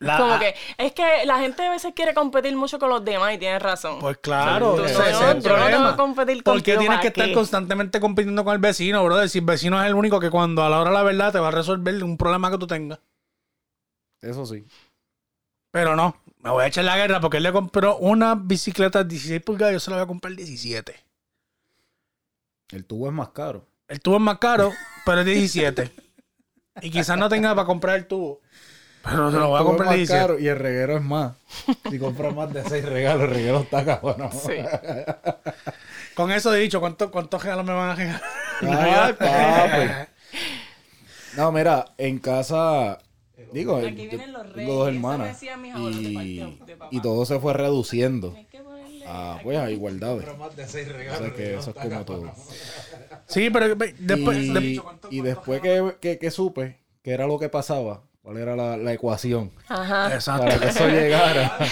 La- Como que, es que la gente a veces quiere competir mucho con los demás y tienes razón. Pues claro, Tú, ese, no, ese es yo el no tengo problema. que competir Porque contigo, tienes ¿para que estar constantemente compitiendo con el vecino, brother. Si el vecino es el único que cuando a la hora de la verdad te va a resolver un problema que tú tengas. Eso sí. Pero no, me voy a echar la guerra porque él le compró una bicicleta 16 pulgadas y yo se la voy a comprar 17. El tubo es más caro. El tubo es más caro, pero es 17. [laughs] y quizás no tenga para comprar el tubo. Pero se lo voy a comprar es más 17. caro y el reguero es más. Si compras más de seis regalos, el reguero está cabrón. Sí. [laughs] Con eso dicho, ¿cuánto- ¿cuántos regalos me van a regalar? Ay, papi. No, mira, en casa, digo, Aquí yo vienen los tengo reyes, dos hermanas y, parte de papá. y todo se fue reduciendo Hay que ponerle- a, pues, a igualdades. Más de seis O regalos. sea que eso es como todo. Sí, pero después... y, de- y después que, que, que supe qué era lo que pasaba, cuál era la, la ecuación Ajá. Exacto. para que eso llegara. [laughs]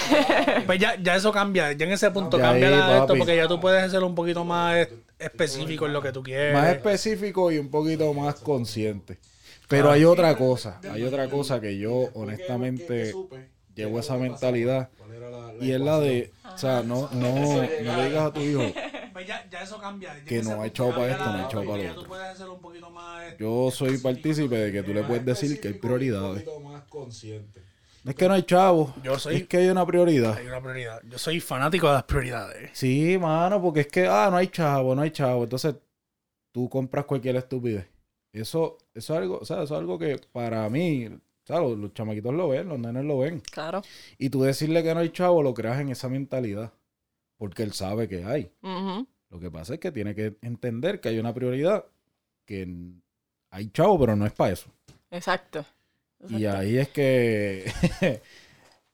Pues ya, ya eso cambia, ya en ese punto Ya cambia ahí, la de esto papi. porque ya tú puedes ser un poquito más es- específico en lo que tú quieres. más específico y un poquito más consciente. Pero hay otra cosa, hay otra cosa que yo honestamente llevo esa mentalidad y es la de, o sea, no, no, no le digas a tu hijo, [laughs] Pues ya, ya eso cambia. Que no hay chavo para esto, no hay chavo para lo otro. yo soy partícipe de que tú le puedes decir que hay prioridades. Un poquito más consciente. No es que no hay chavos, Yo soy- es que hay una prioridad. Hay una prioridad. Yo soy fanático de las prioridades. Sí, mano, porque es que, ah, no hay chavo, no hay chavo. Entonces, tú compras cualquier estupidez. Eso, eso es algo, o sea, eso es algo que para mí, o sea, los, los chamaquitos lo ven, los nenes lo ven. Claro. Y tú decirle que no hay chavo, lo creas en esa mentalidad. Porque él sabe que hay. Lo que pasa es que tiene que entender que hay una prioridad, que hay chavo, pero no es para eso. Exacto. Y ahí es que. [laughs]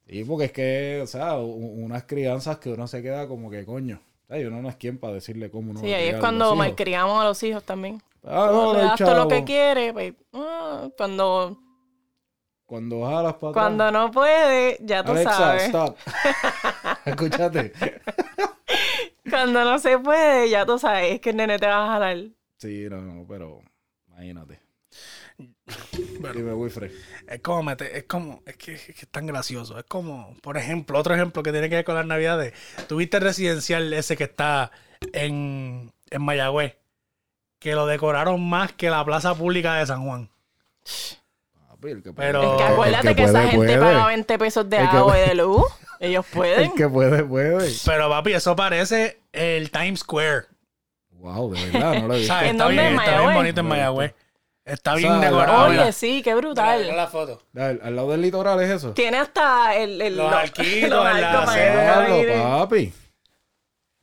sí, porque es que, o sea, unas crianzas que uno se queda como que coño. O sea, y uno no es quien para decirle cómo uno Sí, va a ahí es cuando malcriamos a los hijos también. Ah, no, no Le hay das todo lo que quiere, pues, ah, cuando, Cuando jalas para cuando no puede, ya tú Alexa, sabes. stop. [laughs] Escúchate. Cuando no se puede, ya tú sabes que el nene te va a jalar. Sí, no, no, pero imagínate. Dime, Wilfred. Es como meter- es como, es que, es que es tan gracioso. Es como, por ejemplo, otro ejemplo que tiene que ver con las navidades. Tuviste el residencial ese que está en, en Mayagüez, que lo decoraron más que la plaza pública de San Juan. Papi, el que Pero- Es que acuérdate el que, esa puede, gente puede. paga 20 pesos de agua y de luz. Ellos [laughs] pueden. El que puede, puede. Pero papi, eso parece el Times Square. Wow, de verdad, no lo he visto. ¿Sabes? ¿En Está bien, ¿En está bien bonito en Mayagüez. Está bien O sea, decorado. Oye, mira. sí, qué Mira, mira brutal. la foto. Al, al lado del litoral es eso. Tiene hasta el, el- Los arquitos [laughs] los en la acera. papi.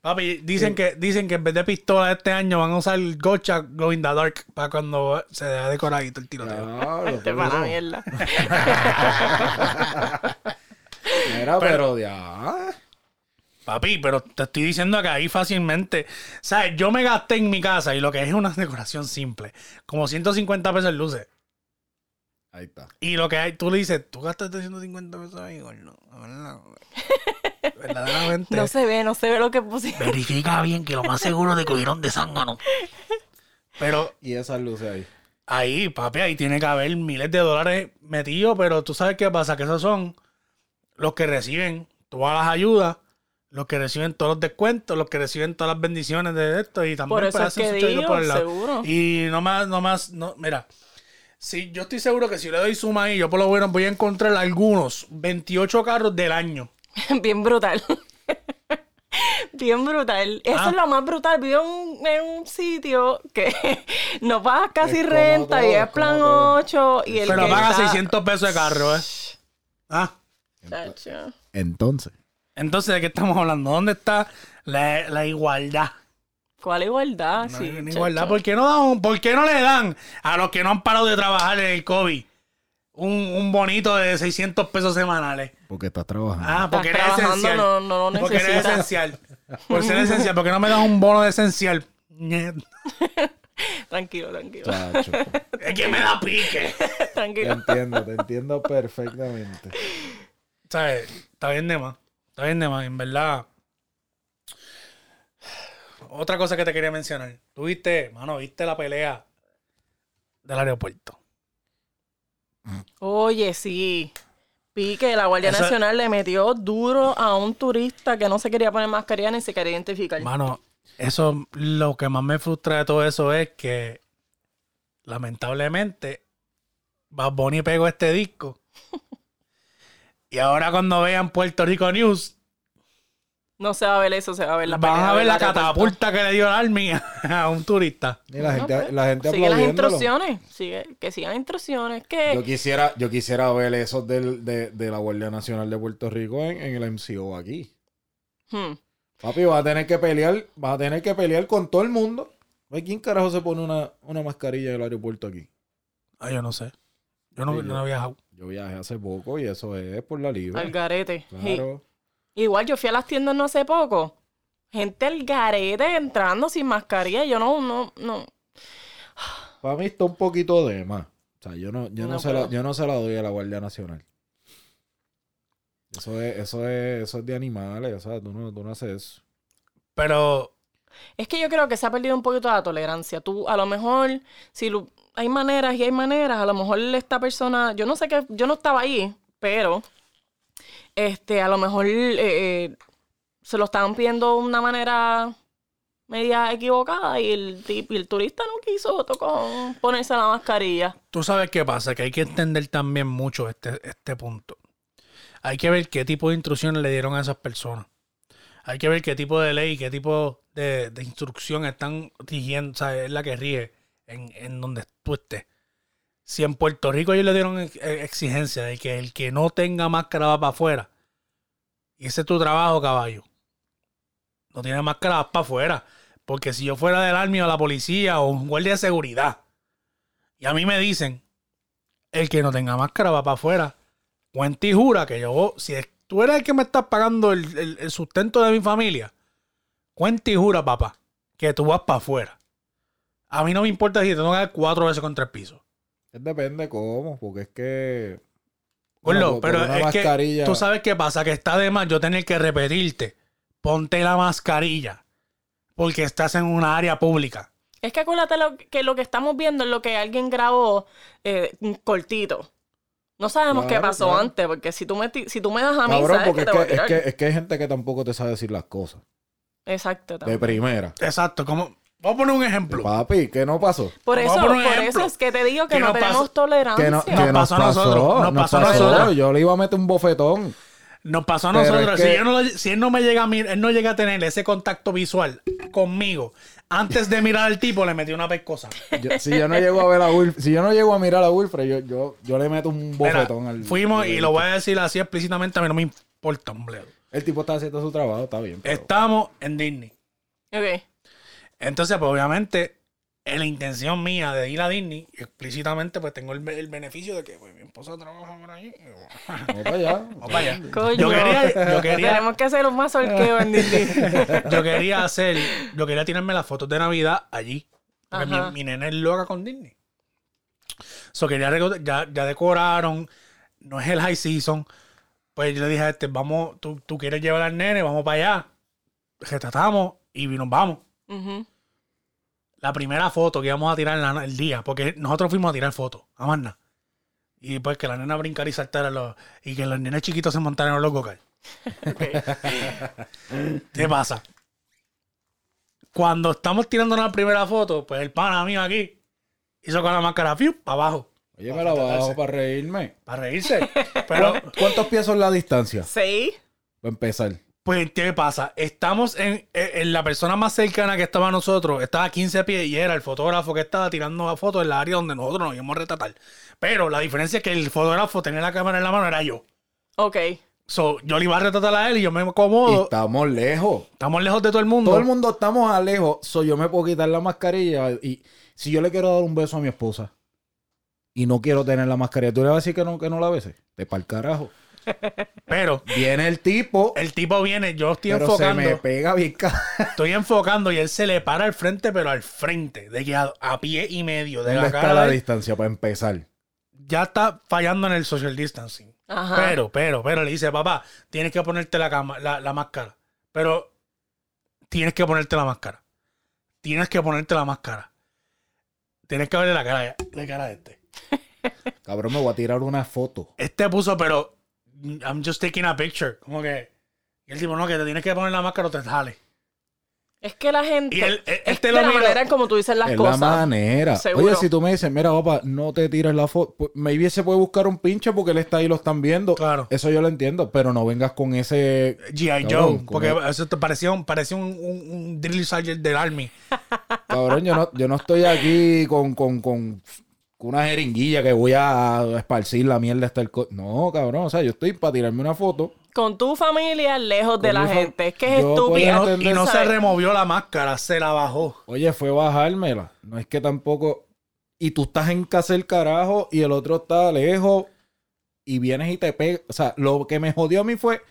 Papi, dicen que, dicen que en vez de pistola este año van a usar el Gocha Glow in the Dark para cuando se vea decoradito el tiroteo. Diablo, Te va la [laughs] pero- mierda. Mira, pero ya. Papi, pero te estoy diciendo que ahí fácilmente. ¿Sabes? Yo me gasté en mi casa y lo que es una [laughs] decoración simple. Como 150 pesos en luces. Ahí está. Y lo que hay, tú le dices, tú gastaste 150 pesos ahí, gordo. ¿verdad? [laughs] Verdaderamente. No se ve, no se ve lo que pusieron. Verifica bien que lo más seguro de que hubieron de zángano. Pero Y esas luces ahí. ahí, papi, ahí tiene que haber miles de dólares metidos, pero tú sabes qué pasa, que esos son los que reciben todas las ayudas, los que reciben todos los descuentos, los que reciben todas las bendiciones de esto y también Por eso pues, es hacen que digo, por el lado. seguro. Y no más, no más, no, mira, si yo estoy seguro que si le doy suma ahí, yo por lo menos voy a encontrar algunos 28 carros del año. [laughs] Bien brutal. [laughs] Bien brutal. Eso Ah. es lo más brutal. Vivo en un, en un sitio que [laughs] no pagas casi renta y todo, es es plan todo. 8 y el Pero que paga está- 600 pesos de carro, ¿eh? Ah. Entonces. Entonces, ¿de qué estamos hablando? ¿Dónde está la, la igualdad? ¿Cuál igualdad? No sí, hay igualdad. ¿Por qué, no dan- ¿Por qué no le dan a los que no han parado de trabajar en el COVID un, un bonito de 600 pesos semanales? Porque estás trabajando. Ah, porque eres trabajando, esencial. no- no lo porque eres esencial. Por ser esencial. ¿Por qué no me das un bono de esencial? [laughs] Tranquilo, tranquilo. Chacho. [laughs] Es que me da pique. Te tranquilo. entiendo, te entiendo perfectamente. ¿Sabes? Está bien de más. Está bien de más, en verdad. Otra cosa que te quería mencionar. Tú viste, mano, viste la pelea del aeropuerto. Oye, sí. Vi que la Guardia Eso- Nacional le metió duro a un turista que no se quería poner mascarilla ni se quería identificar. Mano, eso, lo que más me frustra de todo eso es que, lamentablemente, Bad Bunny pegó este disco. [laughs] y ahora cuando vean Puerto Rico News, No se va a ver eso, se va a ver la van a ver la catapulta que le dio el Army a un turista. Y la gente, pues, la gente Sigue las instrucciones. Sigue, que sigan instrucciones. Que Yo quisiera, yo quisiera ver esos del, de, de la Guardia Nacional de Puerto Rico en, en el MCO aquí. Hmm. Papi, vas a tener que pelear, vas a tener que pelear con todo el mundo. ¿Quién carajo se pone una, una mascarilla en el aeropuerto aquí? Ah, yo no sé. Yo no, Sí, no yo- he viajado. Yo viajé hace poco y eso es por la libre. al garete. Sí. Igual yo fui a las tiendas no hace poco. Gente al garete entrando sin mascarilla. Yo no, no, no. Para mí está un poquito de más. O sea, yo no, yo no, No se la, yo no se la doy a la Guardia Nacional. Eso es, eso es, eso es de animales, o sea, tú no, tú no haces eso. Pero Es que yo creo que se ha perdido un poquito la tolerancia. Tú, a lo mejor, si lo- hay maneras y hay maneras. A lo mejor esta persona, yo no sé qué, yo no estaba ahí, pero este, a lo mejor eh, eh, se lo estaban pidiendo de una manera media equivocada y el, y el turista no quiso tocó ponerse la mascarilla. Tú sabes qué pasa, que hay que entender también mucho este, este punto. Hay que ver qué tipo de instrucciones le dieron a esas personas. Hay que ver qué tipo de ley, qué tipo de, de instrucción están rigiendo, o sea, es la que rige en, en donde tú estés. Si en Puerto Rico ellos le dieron eh, exigencia de que el que no tenga máscara va para afuera, y ese es tu trabajo, caballo. No tiene máscara, vas para afuera. Porque si yo fuera del army o la policía o un guardia de seguridad, y a mí me dicen, el que no tenga máscara va para afuera. Cuenta y jura que yo, si tú eres el que me estás pagando el, el- sustento de mi familia, cuenta y jura, papá, que tú vas para afuera. A mí no me importa si te tengo que dar cuatro veces contra el piso. Es depende cómo, porque es que. Por- pero es mascarilla- que tú sabes qué pasa, que está de más yo tener que repetirte, ponte la mascarilla, porque estás en una área pública. Es que acuérdate lo, que lo que estamos viendo es lo que alguien grabó eh, cortito. No sabemos qué pasó claro. antes, porque si tú me, si tú me das a mí, Cabrón, sabes porque que es te voy a que, es, tirar. que, es que hay gente que tampoco te sabe decir las cosas. Exacto. De también. primera. Exacto, como, vamos a poner un ejemplo. Papi, ¿qué no pasó? Por eso, poner un por ejemplo. eso es que te digo que ¿Qué no tenemos pasó? tolerancia. Que, no, Nos que nos pasó a nosotros, nos pasó a nosotros. Yo le iba a meter un bofetón. Nos pasó a Pero nosotros. es que- Si, yo no lo- si él no me llega a mir- él no llega a tener ese contacto visual conmigo, antes de mirar al tipo, le metí una pescosa. Yo- si yo no llego a ver a Wilfred, si yo no llego a mirar a Wilfred, yo, yo, yo le meto un Mira, bofetón al. fuimos y lo voy a decir así explícitamente, a mí no me importa un bledo. El tipo está haciendo su trabajo, está bien. pero- Estamos en Disney. Ok. Entonces, pues obviamente, en la intención mía de ir a Disney, explícitamente, pues tengo el, el beneficio de que pues, mi esposa trabaja por ahí. Vamos para allá. [laughs] Vamos para allá. Coño. Yo quería, yo [laughs] quería, Tenemos que hacer un mazorqueo en Disney. [laughs] yo quería hacer, yo quería tirarme las fotos de Navidad allí. Porque mi, mi nena es loca con Disney. So quería reco- ya, ya decoraron, no es el high season. Pues yo le dije a este, vamos, tú, tú quieres llevar al nene, vamos para allá. Retratamos y nos vamos. Ujú. La primera foto que íbamos a tirar en la- el día, porque nosotros fuimos a tirar fotos, a más nada. Y pues que la nena brincara y saltara los, y que los nenes chiquitos se montaran en los go [laughs] ¿Qué pasa? Cuando estamos tirando la primera foto, pues el pana mío aquí hizo con la máscara fiu, para abajo, Oye, me la bajo para reírme. para reírse. [laughs] Pero, ¿Cuántos pies son la distancia? Sí. Para empezar. Pues, ¿qué pasa? Estamos en, en la persona más cercana que estaba a nosotros, estaba a 15 pies y era el fotógrafo que estaba tirando la foto en la área donde nosotros nos íbamos a retratar. Pero la diferencia es que el fotógrafo tenía la cámara en la mano, era yo. Ok. So, yo le iba a retratar a él y yo me Y acomodo. estamos lejos. Estamos lejos de todo el mundo. Todo el mundo estamos a lejos. So, yo me puedo quitar la mascarilla. Y si yo le quiero dar un beso a mi esposa y no quiero tener la mascarilla, ¿tú le vas a decir que no, que no la beses? Te pa'l carajo. Pero Viene el tipo, el tipo viene, yo estoy pero se enfocando. me pega bien Estoy enfocando y él se le para al frente, pero al frente, de que a, a pie y medio de ¿Dónde la está cara la de distancia para empezar? ya está fallando en el social distancing. Ajá. Pero, pero, pero le dice, papá, tienes que ponerte la, cama, la, la máscara. Pero tienes que ponerte la máscara. Tienes que ponerte la máscara. Tienes que verle la cara, la cara de este. Cabrón, me voy a tirar una foto. Este puso, pero I'm just taking a picture. Como que. Y el tipo, no, que te tienes que poner la máscara o te sale. Es que la gente. Y él- él- es este lo la miró. manera en como tú dices las es cosas. la manera. Seguro. Oye, si tú me dices, mira, papá, no te tires la foto. Pues, maybe se puede buscar un pinche porque él está ahí y lo están viendo. Claro. Eso yo lo entiendo, pero no vengas con ese. G.I. Joe. Porque el- eso te parecía un, parecía un, un, un drill sergeant del Army. Cabrón, yo no, yo no estoy aquí con, con, con, con una jeringuilla que voy a esparcir la mierda hasta el... co- No, cabrón, o sea, yo estoy para tirarme una foto. Con tu familia lejos de la gente. Es que es Y estúpido. no, y no se removió la máscara, se la bajó. Oye, fue bajármela. No es que tampoco... Y tú estás en casa el carajo y el otro está lejos y vienes y te pegas. O sea, lo que me jodió a mí fue...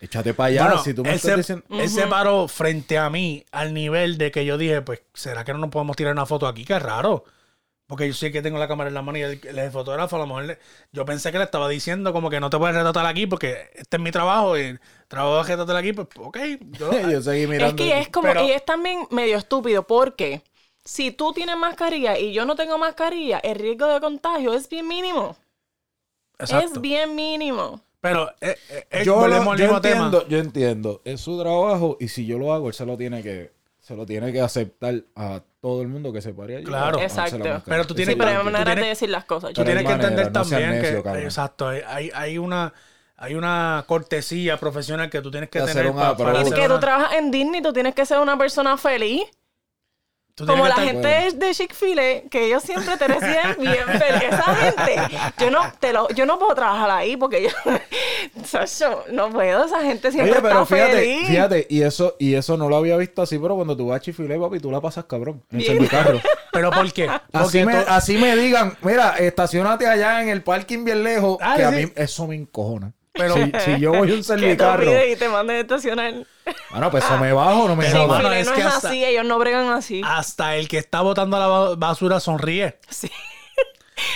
Échate para allá. Bueno, si tú me estás se, diciendo... él se paró frente a mí al nivel de que yo dije, pues, ¿será que no nos podemos tirar una foto aquí? Qué raro. Porque yo sé que tengo la cámara en la mano y el, el fotógrafo a lo mejor... le- yo pensé que le estaba diciendo como que no te puedes retratar aquí porque este es mi trabajo y el trabajo de retratar aquí, pues, ok. Yo, [laughs] yo seguí mirando. Es que es como, Pero- y es también medio estúpido porque Si tú tienes mascarilla y yo no tengo mascarilla, el riesgo de contagio es bien mínimo. Exacto. Es bien mínimo. Pero eh, eh, eh, yo, lo- yo entiendo, tema. yo entiendo. Es su trabajo y si yo lo hago, él se lo tiene que, se lo tiene que aceptar a todo el mundo que se pare allí. Claro. a ponerse la Exacto. Pero tú tienes Sí, es pero hay tú maneras tienes- de decir las cosas. Tú tienes que manera, entender no seas también necio, que... cabrón. Exacto. hay- Hay, una... Hay una cortesía profesional que tú tienes que De tener un pa- approach. para Y hacer que tú una- trabajas en Disney, tú tienes que ser una persona feliz. Como la gente de, de Chick-fil-A, que ellos siempre te reciben [laughs] bien feliz. Esa gente, yo no, te lo, yo no puedo trabajar ahí porque yo, [laughs] Sacho, no puedo. Esa gente siempre Oye, pero está fíjate, feliz. fíjate, y eso, y eso no lo había visto así, pero cuando tú vas a Chifilé, papi, tú la pasas cabrón. En. Servicarro. [laughs] ¿Pero por qué? Así Porque me, así me digan, mira, estacionate allá en el parking bien lejos, Ah, que a mí eso me encojona. Pero- si, si yo voy a un que te servicarro, pide y te manden a estacionar. Bueno, pues eso me bajo, no me Pero, jodas. mano, Chick-fil-A es no que es hasta- así, ellos no bregan así. hasta el que está botando la ba- basura sonríe. Sí.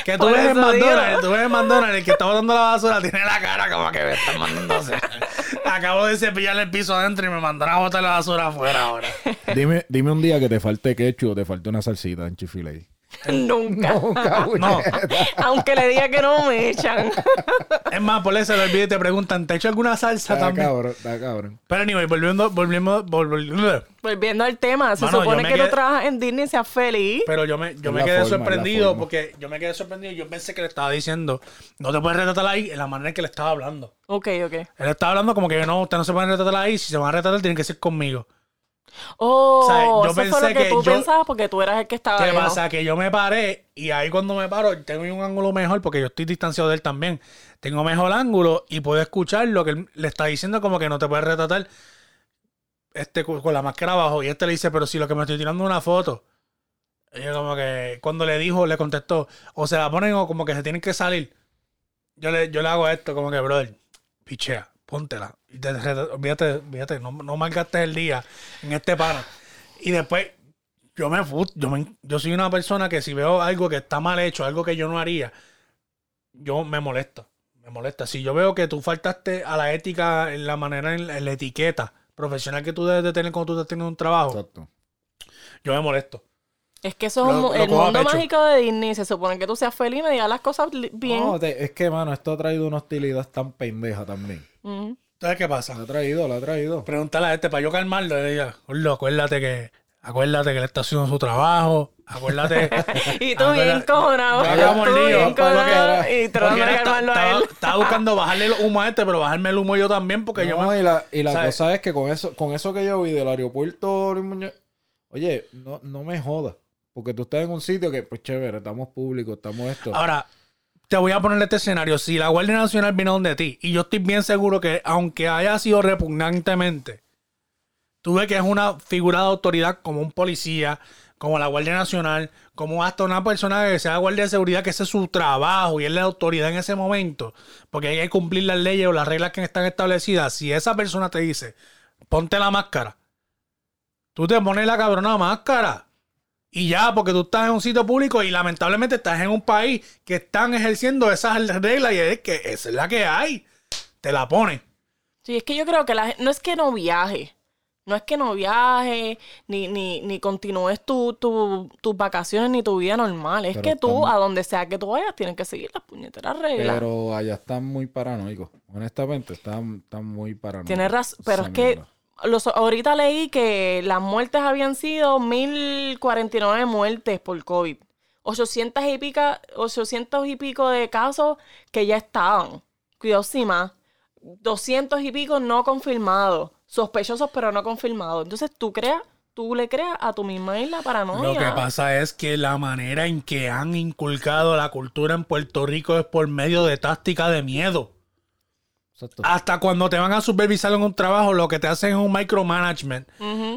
Que tú Por ves en eso digo. McDonald's, tú ves en McDonald's, el que está botando la basura tiene la cara como que me están mandando a hacer. Acabo de cepillar el piso adentro y me mandaron a botar la basura afuera ahora. Dime, dime un día que te falte ketchup o te falte una salsita en Chifilé. Nunca. [laughs] No. Aunque le diga que no me echan. Es más, por eso le olvidé y te preguntan, ¿te echo alguna salsa Está también? cabrón, está cabrón. Pero anyway, volviendo, volviendo, volviendo. Volviendo al tema, se Mano, supone que quedé- tú trabajas en Disney y seas feliz. Pero yo me, yo me quedé forma, sorprendido porque yo me quedé sorprendido. Yo pensé que le estaba diciendo, no te puedes retratar ahí en la manera en que le estaba hablando. Ok, ok. Él estaba hablando como que no, usted no se puede retratar ahí. Si se van a retratar, tienen que ser conmigo. Oh, O sea, yo eso fue pensé lo que, que tú yo- pensabas porque tú eras el que estaba ¿Qué pasa? Que yo me paré y ahí cuando me paro tengo un ángulo mejor porque yo estoy distanciado de él también. Tengo mejor ángulo y puedo escuchar lo que él le está diciendo como que no te puedes retratar este, con con la máscara abajo. Y este le dice, pero si lo que me estoy tirando es una foto. Y yo como que cuando le dijo, le contestó, o se la ponen o como que se tienen que salir. Yo le, yo le hago esto como que, brother, pichea, póntela. Olvídate, olvídate, no, no malgastes el día en este pana. Y después yo me yo me- yo soy una persona que si veo algo que está mal hecho, algo que yo no haría, yo me molesto. Me molesta. Si yo veo que tú faltaste a la ética en la manera, en la, en la etiqueta profesional que tú debes de tener cuando tú estás teniendo un trabajo, Exacto. yo me molesto. Es que eso es Lo- el mundo mágico de Disney. Se supone que tú seas feliz y me digas las cosas bien. No, te- es que, mano, esto ha traído una hostilidad tan pendeja también. Ujú. ¿Sabes qué pasa? La ha traído, la ha traído. Pregúntale a este para yo calmarlo. Le diga, "Gordo, acuérdate que, acuérdate que él está haciendo su trabajo. Acuérdate. [laughs] Y tú bien cojonado. Y tratando de calmarlo a estaba, él. estaba buscando bajarle el humo a este, pero bajarme el humo yo también, porque yo No, me. y la, y la ¿sabes? cosa es que con eso, con eso que yo vi del aeropuerto Luis Muñoz, oye, no, no me jodas. Porque tú estás en un sitio que, pues chévere, estamos públicos, estamos esto. Ahora, te voy a poner este escenario. Si la Guardia Nacional viene donde ti, y yo estoy bien seguro que, aunque haya sido repugnantemente, tú ves que es una figura de autoridad como un policía, como la Guardia Nacional, como hasta una persona que sea guardia de seguridad, que ese es su trabajo y es la autoridad en ese momento, porque hay que cumplir las leyes o las reglas que están establecidas. Si esa persona te dice, ponte la máscara, tú te pones la cabrona máscara. Y ya, porque tú estás en un sitio público y lamentablemente estás en un país que están ejerciendo esas reglas y es que esa es la que hay. Te la ponen. Sí, es que yo creo que la, no es que no viaje. No es que no viaje, ni, ni, ni continúes tu, tu- tus vacaciones ni tu vida normal. Es Pero que tú, a donde sea que tú vayas, tienes que seguir las puñeteras reglas. Pero allá están muy paranoicos. Honestamente, están, están muy paranoicos. Tienes razón, pero es que. Los, ahorita leí que las muertes habían sido 1049 muertes por COVID. 800 y, pica, 800 y pico de casos que ya estaban. Cuidado, más. 200 y pico no confirmados. Sospechosos, pero no confirmados. Entonces tú creas, tú le creas a tu misma isla paranoia. Lo que pasa es que la manera en que han inculcado la cultura en Puerto Rico es por medio de táctica de miedo. Exacto. Hasta cuando te van a supervisar en un trabajo, lo que te hacen es un micromanagement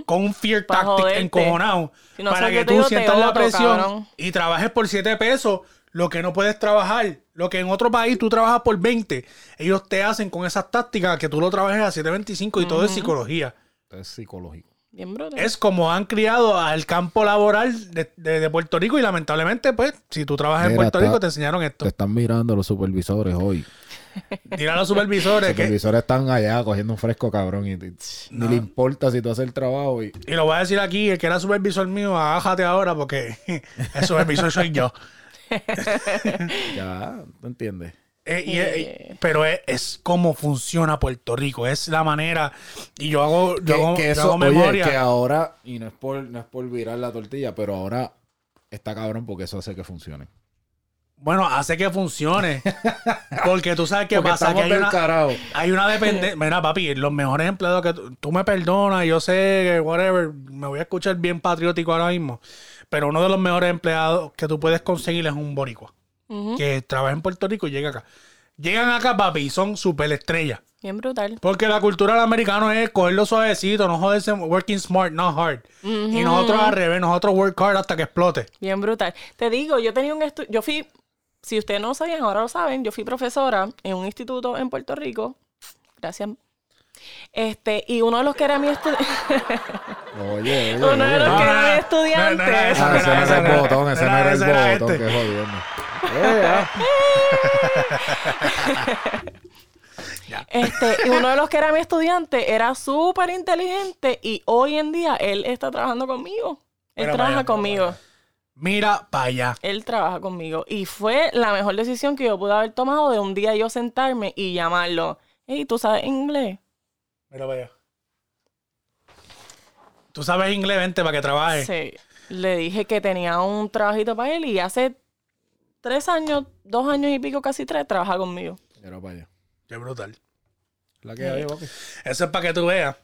con un fear Pa' tactic joderte. encojonado Si no para que tú digo, sientas la presión cabrón. y trabajes por 7 pesos lo que no puedes trabajar. Lo que en otro país tú trabajas por 20. Ellos te hacen con esas tácticas que tú lo trabajes a 7.25 y todo es psicología. Es psicológico. Bien. Es como han criado al campo laboral de, de- de Puerto Rico y lamentablemente, pues, si tú trabajas en Puerto está- Rico, te enseñaron esto. Te están mirando los supervisores hoy. Tira a los supervisores Los que, supervisores están allá cogiendo un fresco cabrón y, y ni le importa si tú haces el trabajo y y lo voy a decir aquí, el que era supervisor mío, agájate ahora porque [laughs] el supervisor soy yo. ya, ¿tú entiendes? Eh, y- eh, pero es, es como funciona Puerto Rico, es la manera. Y yo hago, yo Que, hago, que yo eso, hago oye, memoria. que ahora, y no es por, no es por virar la tortilla, pero ahora está cabrón porque eso hace que funcione. Bueno, hace que funcione. [laughs] Porque tú sabes qué pasa. Que hay una, carajo. hay una dependencia. Mira, papi, los mejores empleados que tú, tú me perdonas, yo sé que, whatever, me voy a escuchar bien patriótico ahora mismo. Pero uno de los mejores empleados que tú puedes conseguir es un boricua. Que trabaja en Puerto Rico y llega acá. Llegan acá, papi, y son super estrellas. Bien brutal. Porque la cultura del americano es cogerlo suavecito, no joderse, working smart, not hard. Y nosotros al revés, nosotros work hard hasta que explote. Bien brutal. Te digo, yo tenía un estudio, yo fui, si ustedes no lo sabían, ahora lo saben, yo fui profesora en un instituto en Puerto Rico. Gracias. Este, y uno de los que era mi estudiante, [laughs] Oye, oye, uno de los No, que era mi no, estudiante. no Ah, ese no ese era el botón, ese no era- el botón, este. qué jodiendo. Eh, [laughs] ah. Este, y uno de los que era mi estudiante era súper inteligente y hoy en día él está trabajando conmigo. Él trabaja conmigo. Mira para allá. Él trabaja conmigo. Y fue la mejor decisión que yo pude haber tomado de un día yo sentarme y llamarlo. Hey, ¿tú sabes inglés? Mira para allá. Tú sabes inglés, vente para que trabajes. Sí. Le dije que tenía un trabajito para él y hace tres años, dos años y pico, casi tres, trabaja conmigo. Era para allá. Qué brutal. La que hay, papi. Eso es para que tú veas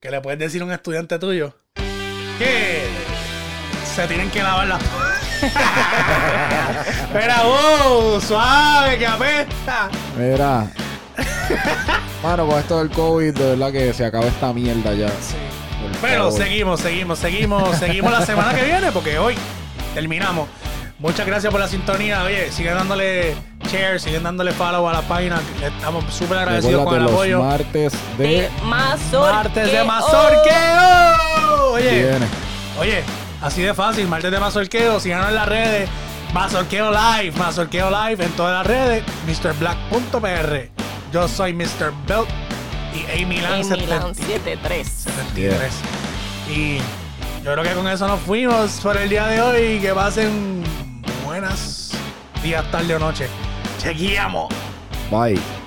que le puedes decir a un estudiante tuyo que se tienen que lavar las [laughs] Espera, wow, suave, que apesta. Mira. Mano, con esto del COVID, de verdad que se acaba esta mierda ya. Por Pero favor. seguimos, seguimos, seguimos, seguimos la semana que viene porque hoy terminamos. Muchas gracias por la sintonía. Oye, siguen dándole share, siguen dándole follow a la página. Estamos súper agradecidos con el los apoyo. martes De de... Mazorqueo. Martes de Mazorqueo. Oye, Viene. oye, así de fácil, martes de Mazorqueo. Síganos en las redes. Mazorqueo Live, Mazorqueo Live en todas las redes. MrBlack.pr. Yo soy Mr. Belt y Amy Lan En Milan 73. 73. 73. Y yo creo que con eso nos fuimos por el día de hoy. Que pasen buenas días, tarde o noche. Chequeamos. Bye.